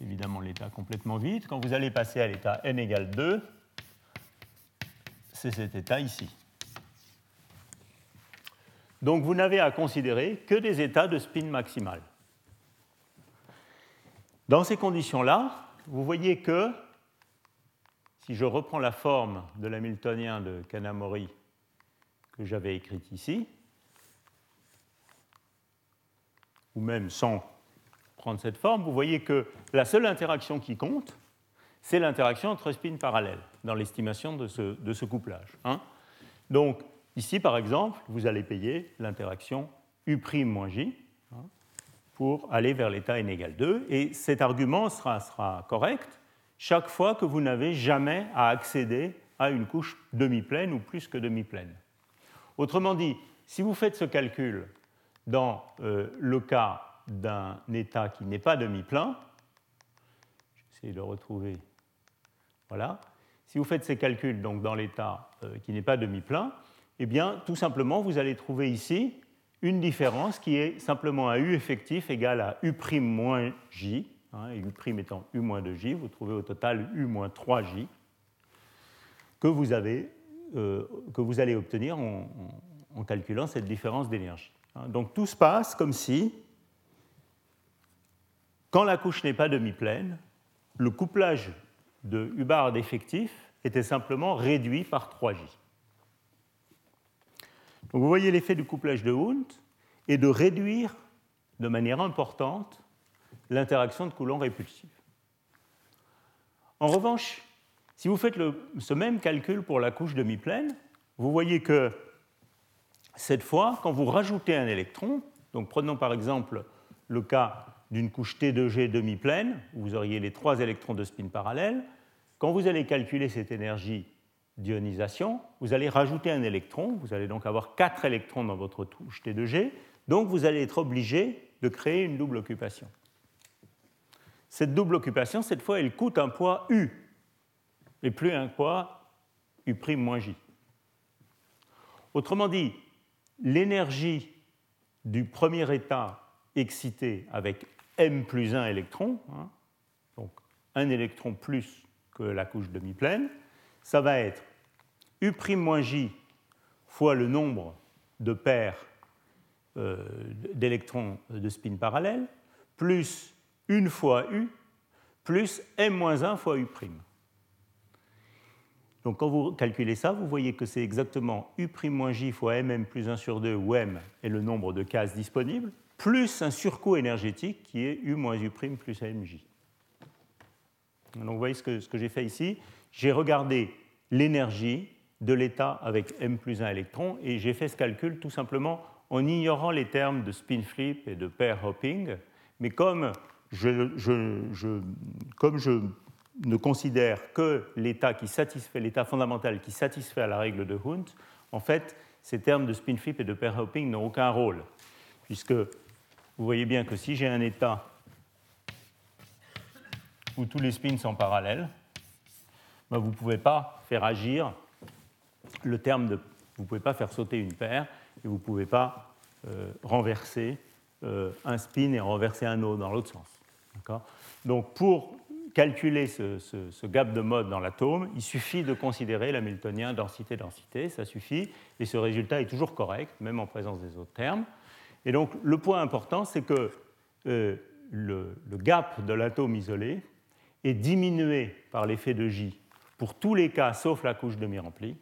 évidemment l'état complètement vide. Quand vous allez passer à l'état n égale 2, c'est cet état ici. Donc vous n'avez à considérer que des états de spin maximal. Dans ces conditions-là, vous voyez que si je reprends la forme de l'hamiltonien de Kanamori que j'avais écrite ici, ou même sans prendre cette forme, vous voyez que la seule interaction qui compte, c'est l'interaction entre spins parallèles dans l'estimation de ce, couplage. Hein. Donc ici, par exemple, vous allez payer l'interaction U'-J hein, pour aller vers l'état n égale 2, et cet argument sera correct chaque fois que vous n'avez jamais à accéder à une couche demi-pleine ou plus que demi-pleine. Autrement dit, Si vous faites ce calcul dans euh, le cas d'un état qui n'est pas demi-plein, j'essaie de retrouver, voilà, si vous faites ces calculs donc dans l'état euh, qui n'est pas demi-plein, eh bien, tout simplement, vous allez trouver ici une différence qui est simplement un U effectif égal à U' moins J, hein, et U' étant U moins 2J, vous trouvez au total U moins 3J, que vous, avez, euh, que vous allez obtenir en, en calculant cette différence d'énergie. Hein. Donc tout se passe comme si, quand la couche n'est pas demi-pleine, le couplage de Hubbard effectif était simplement réduit par 3J. Donc vous voyez l'effet du couplage de Hund est de réduire de manière importante l'interaction de Coulomb répulsive. En revanche, si vous faites ce même calcul pour la couche demi-pleine, vous voyez que cette fois, quand vous rajoutez un électron, donc prenons par exemple le cas d'une couche T2G demi-pleine, où vous auriez les trois électrons de spin parallèle, quand vous allez calculer cette énergie d'ionisation, vous allez rajouter un électron, vous allez donc avoir quatre électrons dans votre couche T2G, donc vous allez être obligé de créer une double occupation. Cette double occupation, cette fois, elle coûte un poids U, et plus un poids U' moins J. Autrement dit, l'énergie du premier état excité avec M plus 1 électron, hein, donc un électron plus que la couche demi-pleine, ça va être U'-J fois le nombre de paires euh, d'électrons de spin parallèle, plus une fois U, plus M-1 fois U'. Donc quand vous calculez ça, vous voyez que c'est exactement U'-J fois MM plus 1 sur 2, où M est le nombre de cases disponibles, plus un surcoût énergétique qui est U moins U' plus AMJ. Donc vous voyez ce que, j'ai fait ici. J'ai regardé l'énergie de l'état avec M plus 1 électron et j'ai fait ce calcul tout simplement en ignorant les termes de spin flip et de pair hopping. Mais comme je, je ne considère que l'état qui satisfait, l'état fondamental qui satisfait à la règle de Hund, en fait, ces termes de spin flip et de pair hopping n'ont aucun rôle, puisque vous voyez bien que si j'ai un état où tous les spins sont parallèles, ben vous ne pouvez pas faire agir le terme de. Vous ne pouvez pas faire sauter une paire et vous ne pouvez pas euh, renverser euh, un spin et renverser un autre dans l'autre sens. Donc pour calculer ce, gap de mode dans l'atome, il suffit de considérer l'hamiltonien densité-densité, ça suffit, et ce résultat est toujours correct, même en présence des autres termes. Et donc le point important, c'est que euh, le, gap de l'atome isolé est diminué par l'effet de J pour tous les cas sauf la couche demi-remplie.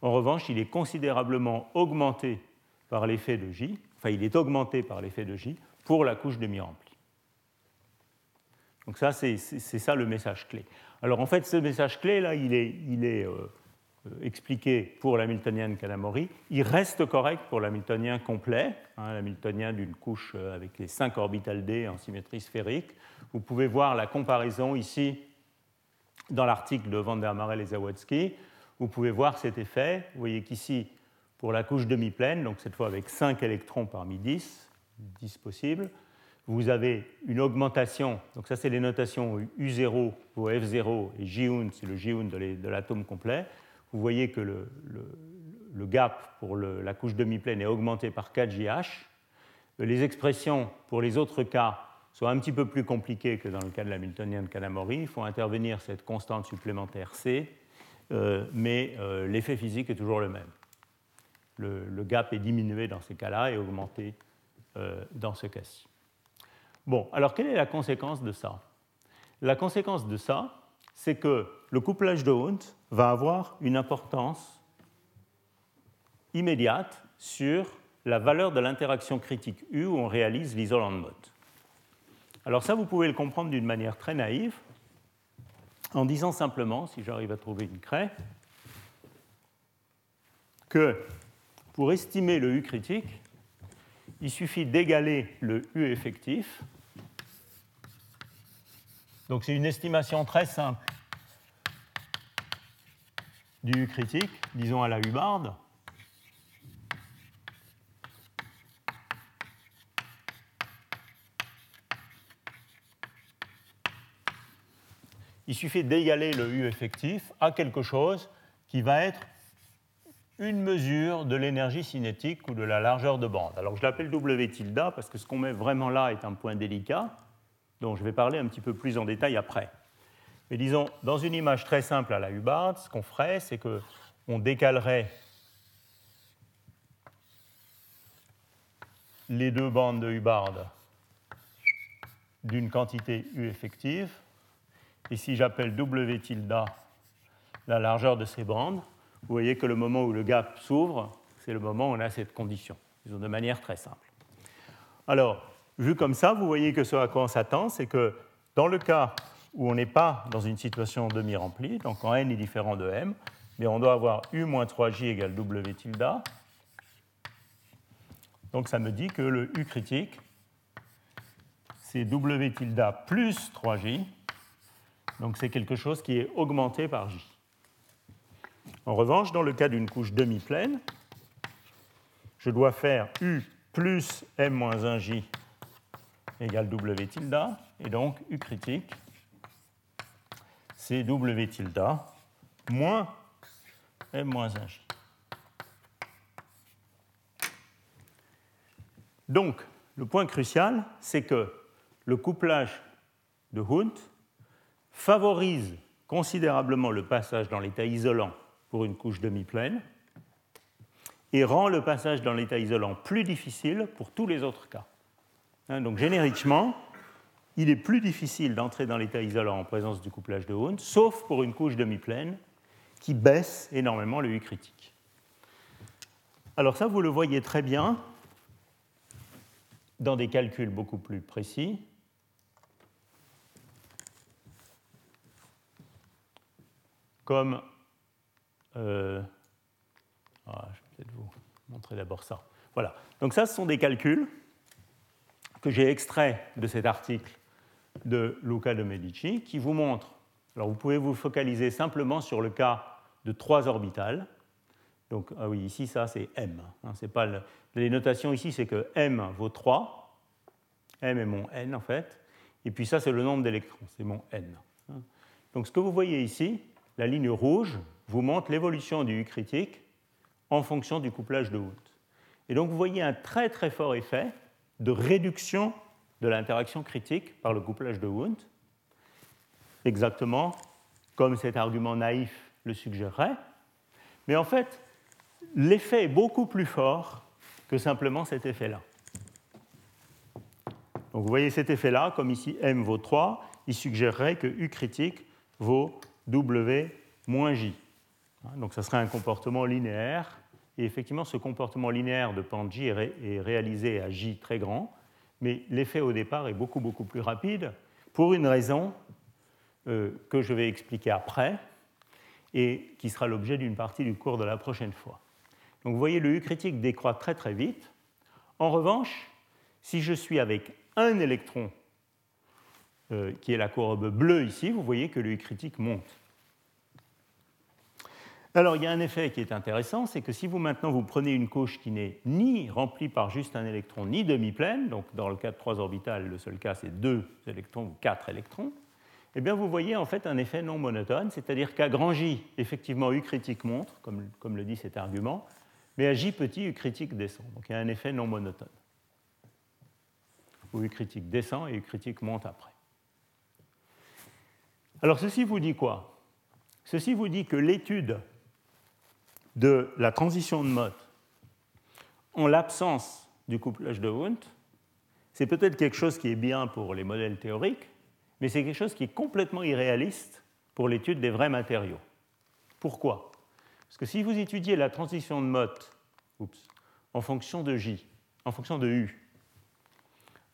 En revanche, il est considérablement augmenté par l'effet de J, enfin il est augmenté par l'effet de J pour la couche demi-remplie. Donc ça, c'est ça le message clé. Alors en fait, ce message clé, là, il est, euh, expliqué pour l'hamiltonien Kanamori. Il reste correct pour l'hamiltonien complet, hein, l'hamiltonien d'une couche euh, avec les 5 orbitales d en symétrie sphérique. Vous pouvez voir la comparaison ici dans l'article de Van der Marel et Zawadzki. Vous pouvez voir cet effet. Vous voyez qu'ici, pour la couche demi-pleine, donc cette fois avec 5 électrons parmi 10, 10 possibles, vous avez une augmentation, donc ça c'est les notations U0 ou F0 et J1, c'est le J1 de l'atome complet. Vous voyez que le, gap pour la couche demi-pleine est augmenté par 4JH. Les expressions pour les autres cas sont un petit peu plus compliquées que dans le cas de l'hamiltonien de Kanamori. Il faut intervenir cette constante supplémentaire C, euh, mais euh, l'effet physique est toujours le même. Le, gap est diminué dans ces cas-là et augmenté euh, dans ce cas-ci. Bon, alors quelle est la conséquence de ça? La conséquence de ça, c'est que le couplage de Hund va avoir une importance immédiate sur la valeur de l'interaction critique U où on réalise l'isolant mode. Alors ça, vous pouvez le comprendre d'une manière très naïve, en disant simplement, si j'arrive à trouver une craie, que pour estimer le U critique, il suffit d'égaler le U effectif. Donc c'est une estimation très simple du critique, disons à la Hubbard. Il suffit d'égaler le U effectif à quelque chose qui va être une mesure de l'énergie cinétique ou de la largeur de bande. Alors je l'appelle W tilde parce que ce qu'on met vraiment là est un point délicat dont je vais parler un petit peu plus en détail après. Mais disons, dans une image très simple à la Hubbard, ce qu'on ferait, c'est qu'on décalerait les deux bandes de Hubbard d'une quantité U effective. Et si j'appelle W tilde la largeur de ces bandes, vous voyez que le moment où le gap s'ouvre, c'est le moment où on a cette condition, de manière très simple. Alors, vu comme ça, vous voyez que ce à quoi on s'attend, c'est que dans le cas où on n'est pas dans une situation demi-remplie, donc quand n est différent de m, mais on doit avoir u moins 3j égale w tilde. Donc ça me dit que le u critique, c'est w tilde plus 3j, donc c'est quelque chose qui est augmenté par j. En revanche, dans le cas d'une couche demi-pleine, je dois faire u plus m-1j égale w tilde, et donc u critique, c'est w tilde moins m-1j. Donc, le point crucial, c'est que le couplage de Hund favorise considérablement le passage dans l'état isolant pour une couche demi-pleine et rend le passage dans l'état isolant plus difficile pour tous les autres cas. Hein, donc génériquement, il est plus difficile d'entrer dans l'état isolant en présence du couplage de Hund, sauf pour une couche demi-pleine qui baisse énormément le U critique. Alors ça, vous le voyez très bien dans des calculs beaucoup plus précis. Comme... Euh, ah, je vais peut-être vous montrer d'abord ça. Voilà. Donc ça, ce sont des calculs que j'ai extraits de cet article de Luca de Medici qui vous montre, alors vous pouvez vous focaliser simplement sur le cas de trois orbitales. Donc, ah oui, ici, ça, c'est M. Hein, c'est pas Les notations ici, c'est que M vaut 3. M est mon N, en fait. Et puis ça, c'est le nombre d'électrons, c'est mon N. Hein. Donc, ce que vous voyez ici, la ligne rouge vous montre l'évolution du U critique en fonction du couplage de Hooft. Et donc, vous voyez un très, très fort effet de réduction de l'interaction critique par le couplage de Wundt, exactement comme cet argument naïf le suggérerait. Mais en fait, l'effet est beaucoup plus fort que simplement cet effet-là. Donc vous voyez cet effet-là, comme ici m vaut 3, il suggérerait que U critique vaut W moins J. Donc ça serait un comportement linéaire. Et effectivement, ce comportement linéaire de pente J est réalisé à J très grand mais l'effet au départ est beaucoup, beaucoup plus rapide, pour une raison euh, que je vais expliquer après, et qui sera l'objet d'une partie du cours de la prochaine fois. Donc vous voyez, le U critique décroît très très vite. En revanche, si je suis avec un électron, euh, qui est la courbe bleue ici, vous voyez que le U critique monte. Alors il y a un effet qui est intéressant, c'est que si vous maintenant vous prenez une couche qui n'est ni remplie par juste un électron, ni demi-pleine, donc dans le cas de trois orbitales, le seul cas c'est deux électrons ou quatre électrons, eh bien vous voyez en fait un effet non monotone, c'est-à-dire qu'à grand J, effectivement U critique monte, comme, comme le dit cet argument, mais à J petit, U critique descend. Donc il y a un effet non monotone. Où U critique descend et U critique monte après. Alors ceci vous dit quoi? Ceci vous dit que l'étude de la transition de mode en l'absence du couplage de Wundt, c'est peut-être quelque chose qui est bien pour les modèles théoriques, mais c'est quelque chose qui est complètement irréaliste pour l'étude des vrais matériaux. Pourquoi? Parce que si vous étudiez la transition de mode en fonction de J, en fonction de U,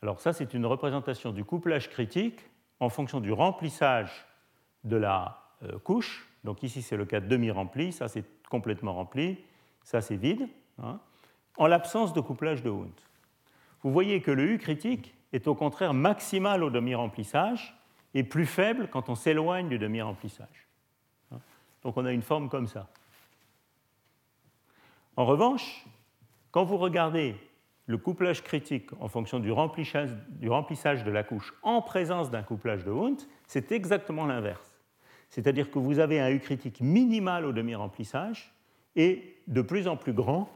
alors ça c'est une représentation du couplage critique en fonction du remplissage de la euh, couche. Donc ici c'est le cas demi-rempli, ça c'est complètement rempli, ça c'est vide, hein, en l'absence de couplage de Hund. Vous voyez que le U critique est au contraire maximal au demi-remplissage et plus faible quand on s'éloigne du demi-remplissage. Hein. Donc on a une forme comme ça. En revanche, quand vous regardez le couplage critique en fonction du remplissage, de la couche en présence d'un couplage de Hund, c'est exactement l'inverse. C'est-à-dire que vous avez un U critique minimal au demi-remplissage et de plus en plus grand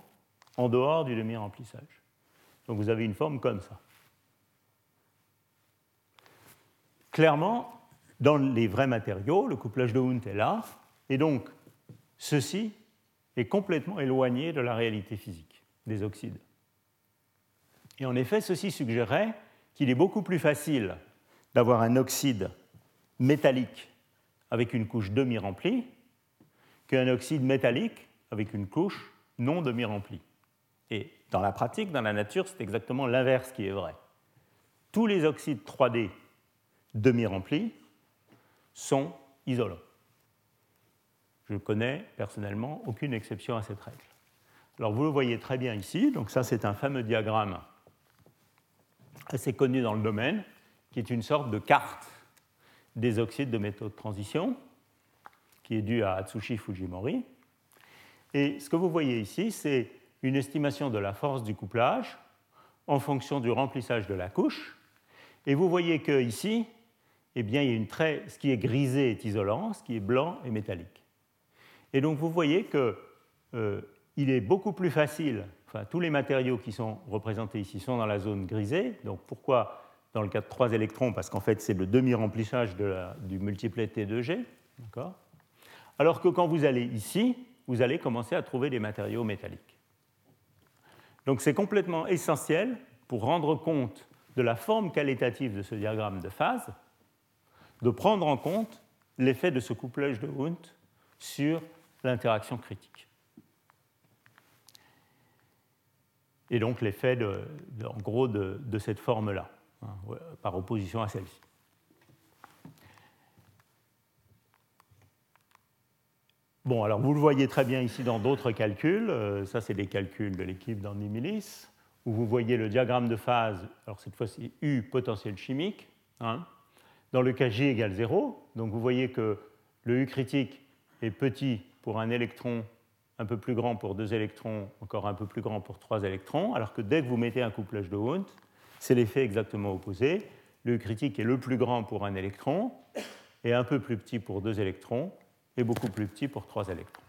en dehors du demi-remplissage. Donc vous avez une forme comme ça. Clairement, dans les vrais matériaux, le couplage de Hund est là, et donc ceci est complètement éloigné de la réalité physique des oxydes. Et en effet, ceci suggérerait qu'il est beaucoup plus facile d'avoir un oxyde métallique avec une couche demi-remplie qu'un oxyde métallique avec une couche non demi-remplie. Et dans la pratique, dans la nature, c'est exactement l'inverse qui est vrai. Tous les oxydes 3D demi-remplis sont isolants. Je ne connais personnellement aucune exception à cette règle. Alors vous le voyez très bien ici, donc ça c'est un fameux diagramme assez connu dans le domaine, qui est une sorte de carte des oxydes de métaux de transition, qui est due à Atsushi Fujimori. Et ce que vous voyez ici, c'est une estimation de la force du couplage en fonction du remplissage de la couche. Et vous voyez qu'ici, eh bien, il y a une très, ce qui est grisé est isolant, ce qui est blanc est métallique. Et donc vous voyez qu'il euh, est beaucoup plus facile, enfin tous les matériaux qui sont représentés ici sont dans la zone grisée, donc pourquoi dans le cas de 3 électrons Parce qu'en fait c'est le demi-remplissage du multiplet T2G, alors que quand vous allez ici, vous allez commencer à trouver des matériaux métalliques. Donc c'est complètement essentiel pour rendre compte de la forme qualitative de ce diagramme de phase, de prendre en compte l'effet de ce couplage de Hund sur l'interaction critique. Et donc l'effet, en gros, de, cette forme-là, par opposition à celle-ci. Bon, alors vous le voyez très bien ici dans d'autres calculs. Euh, ça, c'est des calculs de l'équipe d'Andy où vous voyez le diagramme de phase, alors cette fois-ci U potentiel chimique. Hein. Dans le cas J égale 0, donc vous voyez que le U critique est petit pour un électron, un peu plus grand pour deux électrons, encore un peu plus grand pour trois électrons, alors que dès que vous mettez un couplage de Hund, c'est l'effet exactement opposé. Le critique est le plus grand pour un électron et un peu plus petit pour deux électrons et beaucoup plus petit pour trois électrons.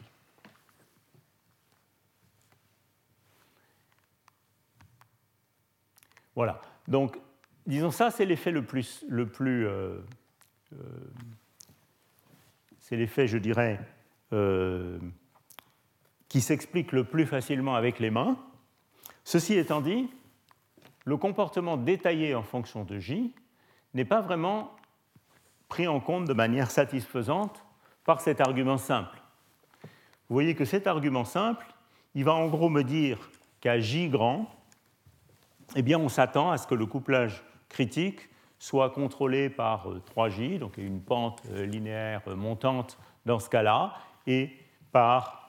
Voilà. Donc, disons ça, c'est l'effet le plus, le plus euh, euh, c'est l'effet, je dirais, euh, qui s'explique le plus facilement avec les mains. Ceci étant dit, le comportement détaillé en fonction de J n'est pas vraiment pris en compte de manière satisfaisante par cet argument simple. Vous voyez que cet argument simple, il va en gros me dire qu'à J grand, eh bien, on s'attend à ce que le couplage critique soit contrôlé par 3J, euh, donc une pente euh, linéaire euh, montante dans ce cas-là, et par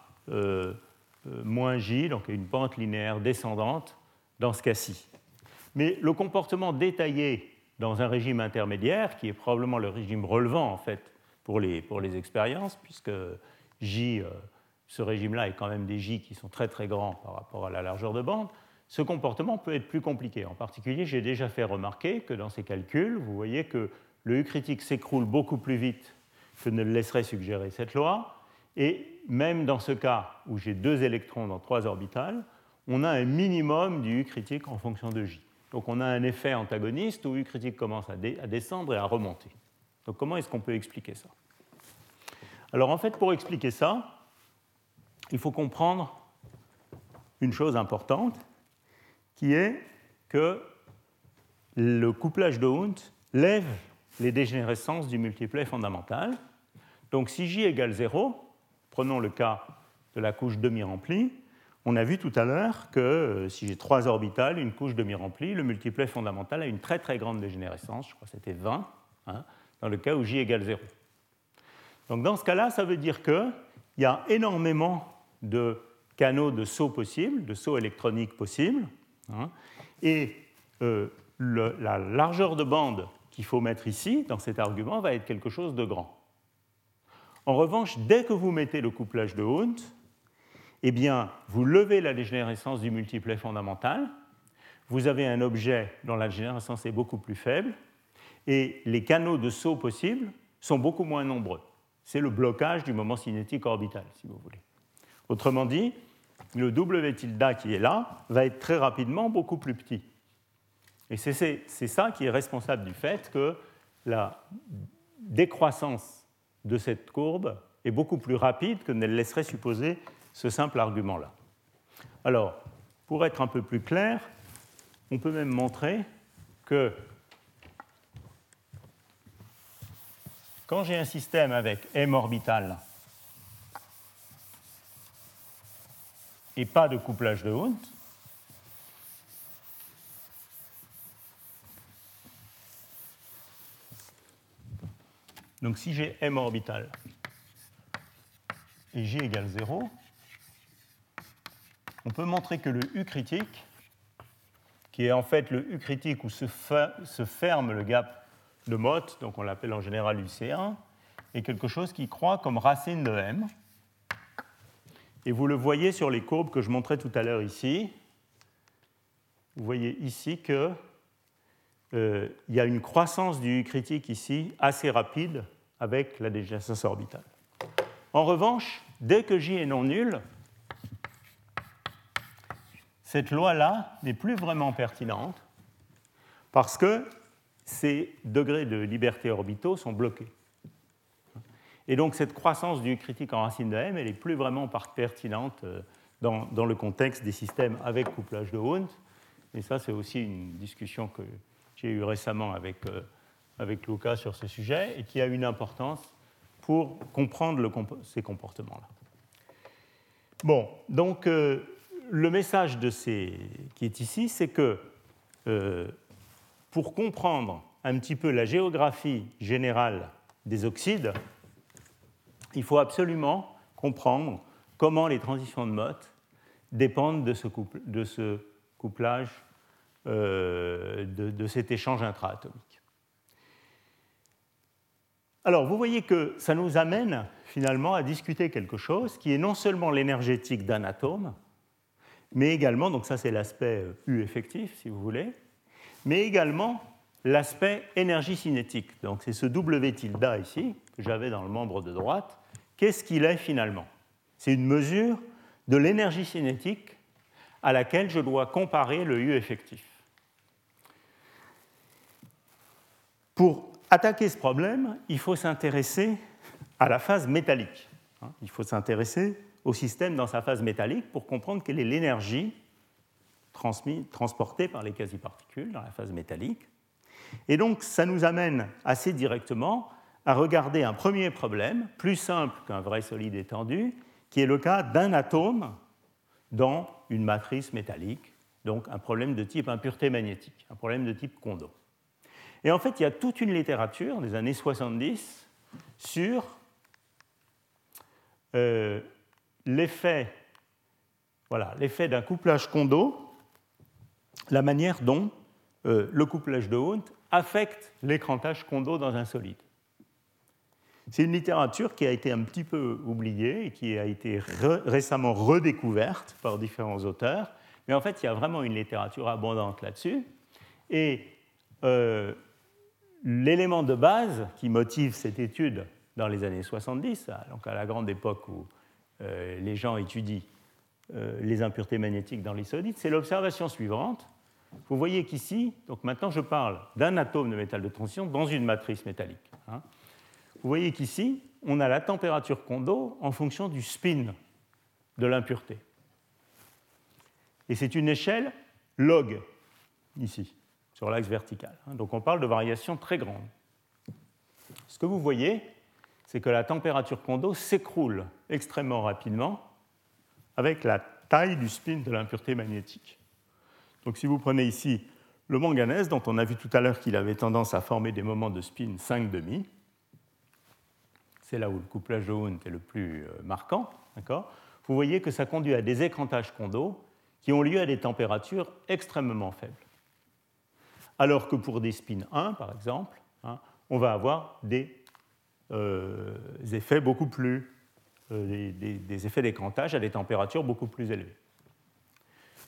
moins J, donc une pente linéaire descendante dans ce cas-ci. Mais le comportement détaillé dans un régime intermédiaire, qui est probablement le régime relevant en fait pour les, pour les expériences, puisque J, ce régime-là est quand même des J qui sont très très grands par rapport à la largeur de bande, ce comportement peut être plus compliqué. En particulier, j'ai déjà fait remarquer que dans ces calculs, vous voyez que le U critique s'écroule beaucoup plus vite que ne le laisserait suggérer cette loi. Et même dans ce cas où j'ai deux électrons dans trois orbitales, on a un minimum du U critique en fonction de J. Donc on a un effet antagoniste où U critique commence à, descendre et à remonter. Donc comment est-ce qu'on peut expliquer ça? Alors en fait, pour expliquer ça, il faut comprendre une chose importante, qui est que le couplage de Hund lève les dégénérescences du multiplet fondamental. Donc si J égale 0, prenons le cas de la couche demi-remplie, on a vu tout à l'heure que euh, si j'ai trois orbitales, une couche demi-remplie, le multiplet fondamental a une très très grande dégénérescence, je crois que c'était 20, hein, dans le cas où J égale 0. Donc dans ce cas-là, ça veut dire qu'il y a énormément de canaux de saut possibles, de sauts électroniques possibles, Hein. Et euh, la largeur de bande qu'il faut mettre ici, dans cet argument, va être quelque chose de grand. En revanche, dès que vous mettez le couplage de Hund, eh bien, vous levez la dégénérescence du multiplet fondamental, vous avez un objet dont la dégénérescence est beaucoup plus faible, et les canaux de saut possibles sont beaucoup moins nombreux. c'est le blocage du moment cinétique orbital, si vous voulez. Autrement dit, le W tilde qui est là va être très rapidement beaucoup plus petit. Et c'est ça qui est responsable du fait que la décroissance de cette courbe est beaucoup plus rapide que ne laisserait supposer ce simple argument-là. Alors, pour être un peu plus clair, on peut même montrer que quand j'ai un système avec m orbital et pas de couplage de Hund, donc si j'ai m orbital et j égale 0, on peut montrer que le U critique, qui est en fait le U critique où se, ferme le gap de Mott, donc on l'appelle en général UC1, est quelque chose qui croît comme racine de M. Et vous le voyez sur les courbes que je montrais tout à l'heure ici. Vous voyez ici qu'il euh, y a une croissance du U critique ici assez rapide avec la déjacence orbitale. En revanche, dès que J est non nul, cette loi-là n'est plus vraiment pertinente parce que ces degrés de liberté orbitaux sont bloqués. Et donc cette croissance du critique en racine de m, elle n'est plus vraiment pertinente euh, dans, dans, le contexte des systèmes avec couplage de Hund. Et ça, c'est aussi une discussion que j'ai eue récemment avec, euh, avec Luca sur ce sujet et qui a une importance pour comprendre ces comportements-là. Bon, donc euh, le message de ces, qui est ici, c'est que pour comprendre un petit peu la géographie générale des oxydes, il faut absolument comprendre comment les transitions de Mott dépendent de ce, de ce couplage, euh, de, de, cet échange intraatomique. Alors, vous voyez que ça nous amène finalement à discuter quelque chose qui est non seulement l'énergétique d'un atome, mais également, donc ça c'est l'aspect U effectif si vous voulez, mais également l'aspect énergie cinétique. Donc c'est ce W tilde ici, que j'avais dans le membre de droite, Qu'est-ce qu'il est finalement? C'est une mesure de l'énergie cinétique à laquelle je dois comparer le U effectif. Pour attaquer ce problème, il faut s'intéresser à la phase métallique. Hein. Il faut s'intéresser au système dans sa phase métallique pour comprendre quelle est l'énergie transportée par les quasi-particules dans la phase métallique. Et donc, ça nous amène assez directement à regarder un premier problème, plus simple qu'un vrai solide étendu, qui est le cas d'un atome dans une matrice métallique, donc un problème de type impureté magnétique, un problème de type Kondo. Et en fait, il y a toute une littérature des années 70 sur euh, l'effet voilà, d'un couplage Kondo, la manière dont euh, le couplage de Hund affecte l'écrantage Kondo dans un solide. C'est une littérature qui a été un petit peu oubliée et qui a été récemment redécouverte par différents auteurs. Mais en fait, il y a vraiment une littérature abondante là-dessus. Et euh, l'élément de base qui motive cette étude dans les années 70, donc à la grande époque où euh, les gens étudient euh, les impuretés magnétiques dans les solides, c'est l'observation suivante. Vous voyez qu'ici, donc maintenant je parle d'un atome de métal de transition dans une matrice métallique. Hein. Vous voyez qu'ici, on a la température Kondo en fonction du spin de l'impureté. Et c'est une échelle log, ici, sur l'axe vertical. Hein. Donc on parle de variations très grandes. Ce que vous voyez, c'est que la température Kondo s'écroule extrêmement rapidement avec la taille du spin de l'impureté magnétique. Donc si vous prenez ici le manganèse, dont on a vu tout à l'heure qu'il avait tendance à former des moments de spin 5,5, c'est là où le couplage de Hund est le plus euh, marquant, vous voyez que ça conduit à des écrantages Kondo qui ont lieu à des températures extrêmement faibles. Alors que pour des spins 1, par exemple, hein, on va avoir des, euh, effets beaucoup plus, euh, des, effets d'écrantage à des températures beaucoup plus élevées.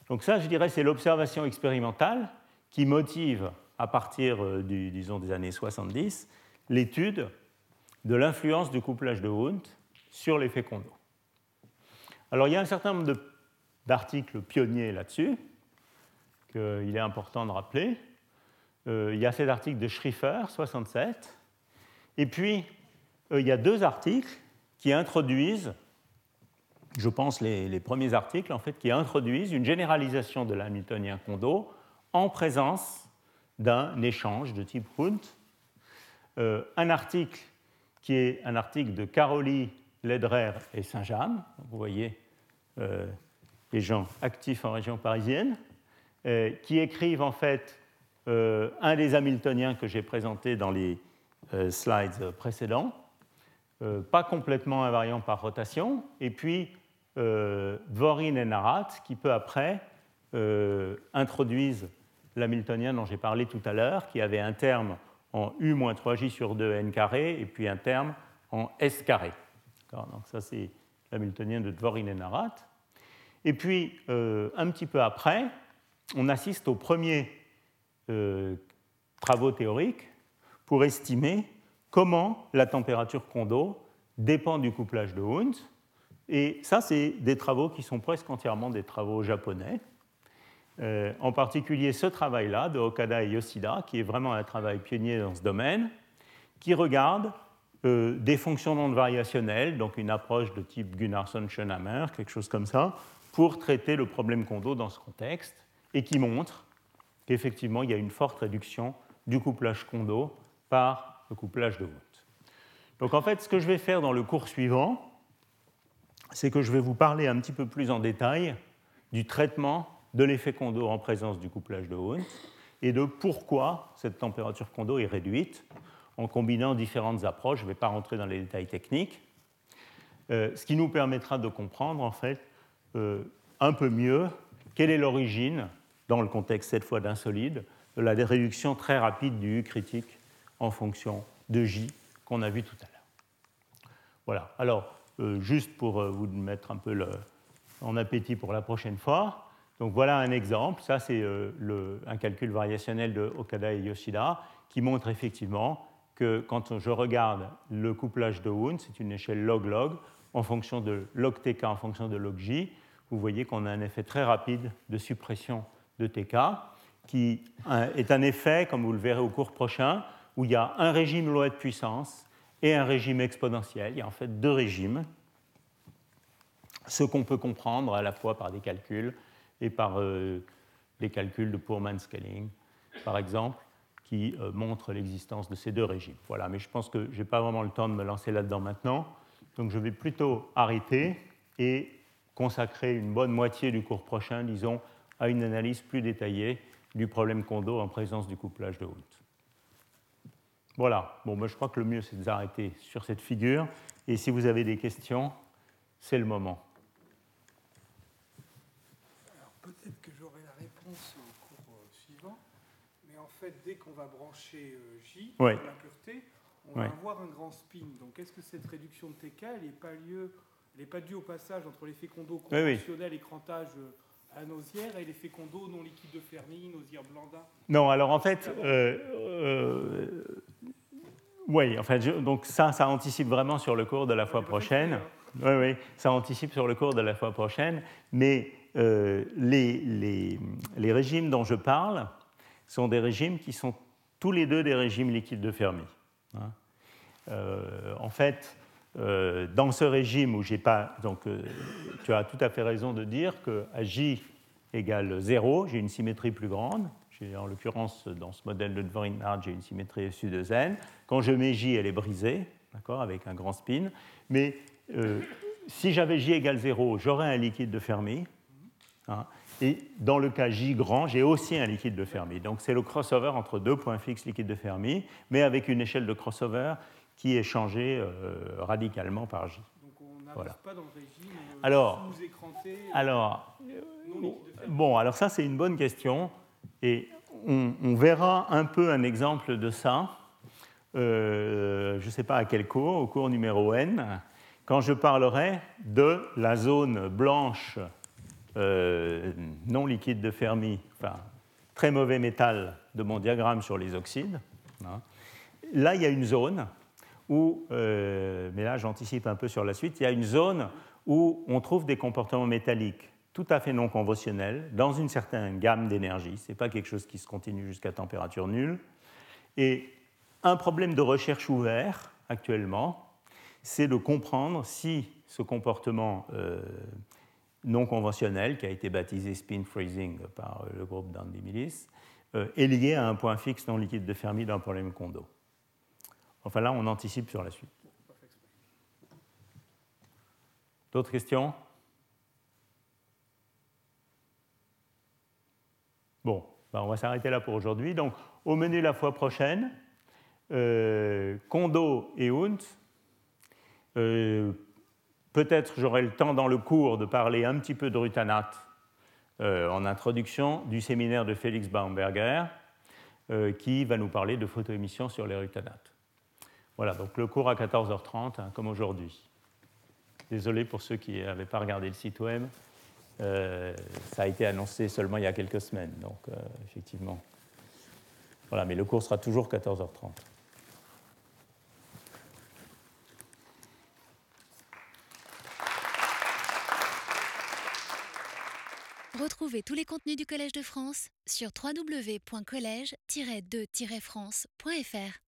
Donc ça, je dirais, c'est l'observation expérimentale qui motive, à partir disons, des années 70, l'étude de l'influence du couplage de Hund sur l'effet Kondo. Alors il y a un certain nombre d'articles pionniers là-dessus qu'il est important de rappeler. Euh, il y a cet article de Schriffer, 67, et puis euh, il y a deux articles qui introduisent, je pense les, premiers articles en fait, qui introduisent une généralisation de l'hamiltonien Kondo en présence d'un échange de type Hund. Euh, un article qui est un article de Caroli, Ledrer et Saint-James. Vous voyez euh, les gens actifs en région parisienne, euh, qui écrivent en fait un des Hamiltoniens que j'ai présenté dans les slides précédents, pas complètement invariant par rotation, et puis Dvorin et Narat, qui peu après introduisent l'hamiltonien dont j'ai parlé tout à l'heure, qui avait un terme en U-3J sur 2 n carré, et puis un terme en S carré. Donc ça, c'est l'hamiltonien de Dvorin et Narat. Et puis, euh, un petit peu après, on assiste aux premiers euh, travaux théoriques pour estimer comment la température Kondo dépend du couplage de Hund. Et ça, c'est des travaux qui sont presque entièrement des travaux japonais. Euh, en particulier ce travail-là de Okada et Yoshida, qui est vraiment un travail pionnier dans ce domaine, qui regarde euh, des fonctions non variationnelles, donc une approche de type Gunnarsson-Schoenhammer, quelque chose comme ça, pour traiter le problème Kondo dans ce contexte, et qui montre qu'effectivement il y a une forte réduction du couplage Kondo par le couplage de Wundt. Donc en fait, ce que je vais faire dans le cours suivant, c'est que je vais vous parler un petit peu plus en détail du traitement de l'effet Kondo en présence du couplage de Hund et de pourquoi cette température Kondo est réduite en combinant différentes approches. Je ne vais pas rentrer dans les détails techniques. Euh, ce qui nous permettra de comprendre en fait euh, un peu mieux quelle est l'origine, dans le contexte cette fois d'un solide, de la réduction très rapide du U critique en fonction de J qu'on a vu tout à l'heure. Voilà. Alors, euh, juste pour vous mettre un peu en appétit pour la prochaine fois, donc voilà un exemple, ça c'est euh, un calcul variationnel de Okada et Yoshida qui montre effectivement que quand je regarde le couplage de Hund, c'est une échelle log-log, en fonction de log TK en fonction de log J, vous voyez qu'on a un effet très rapide de suppression de TK, qui est un effet, comme vous le verrez au cours prochain, où il y a un régime loi de puissance et un régime exponentiel. Il y a en fait deux régimes, ce qu'on peut comprendre à la fois par des calculs et par euh, les calculs de Pourman scaling, par exemple, qui euh, montrent l'existence de ces deux régimes. Voilà, mais je pense que je n'ai pas vraiment le temps de me lancer là-dedans maintenant, donc je vais plutôt arrêter et consacrer une bonne moitié du cours prochain, disons, à une analyse plus détaillée du problème Kondo en présence du couplage de Hund. Voilà, bon, ben, je crois que le mieux c'est de s'arrêter sur cette figure, et si vous avez des questions, c'est le moment. dès qu'on va brancher euh, J, la pureté, on va avoir un grand spin. Donc, est-ce que cette réduction de TK, elle n'est pas, pas due au passage entre l'effet Kondo conventionnel écrantage à euh, Nausière et l'effet Kondo non liquide de Fermi, Nausière Blanda Non, alors en fait, euh, oui, enfin, donc ça, ça anticipe vraiment sur le cours de la fois prochaine. Oui, oui, ça anticipe sur le cours de la fois prochaine, mais les, les, les, régimes dont je parle, sont des régimes qui sont tous les deux des régimes liquides de Fermi. Hein. Euh, en fait, euh, dans ce régime où j'ai pas. Donc, euh, tu as tout à fait raison de dire qu'à J égale 0, j'ai une symétrie plus grande. En l'occurrence, dans ce modèle de Dvorin-Hart, j'ai une symétrie SU de N. Quand je mets J, elle est brisée, avec un grand spin. Mais si j'avais J égale 0, j'aurais un liquide de Fermi. Hein. Et dans le cas J grand, j'ai aussi un liquide de Fermi. Donc c'est le crossover entre deux points fixes liquide de Fermi, mais avec une échelle de crossover qui est changée euh, radicalement par J. Donc on n'arrive pas dans le régime euh, alors, écranté, euh, alors bon, alors ça c'est une bonne question et on, verra un peu un exemple de ça. je ne sais pas à quel cours, au cours numéro n, quand je parlerai de la zone blanche euh, non liquide de Fermi, enfin très mauvais métal de mon diagramme sur les oxydes. Hein. Là, il y a une zone où, mais là j'anticipe un peu sur la suite, il y a une zone où on trouve des comportements métalliques tout à fait non conventionnels dans une certaine gamme d'énergie. Ce n'est pas quelque chose qui se continue jusqu'à température nulle. Et un problème de recherche ouvert actuellement, c'est de comprendre si ce comportement euh, non conventionnel, qui a été baptisé spin freezing par euh, le groupe d'Andy Millis, euh, est lié à un point fixe non liquide de Fermi d'un problème Kondo. Enfin là, on anticipe sur la suite. D'autres questions? Bon, ben, on va s'arrêter là pour aujourd'hui. Donc, au menu la fois prochaine, euh, Kondo et Hunt. Euh, peut-être j'aurai le temps dans le cours de parler un petit peu de Rutanat euh, en introduction du séminaire de Félix Baumberger, qui va nous parler de photoémission sur les rutanates. Voilà, donc le cours à 14h30, hein, comme aujourd'hui. Désolé pour ceux qui n'avaient pas regardé le site web. Euh, ça a été annoncé seulement il y a quelques semaines, donc euh, effectivement. Voilà, mais le cours sera toujours 14h30. Retrouvez tous les contenus du Collège de France sur www.colège-2-france.fr.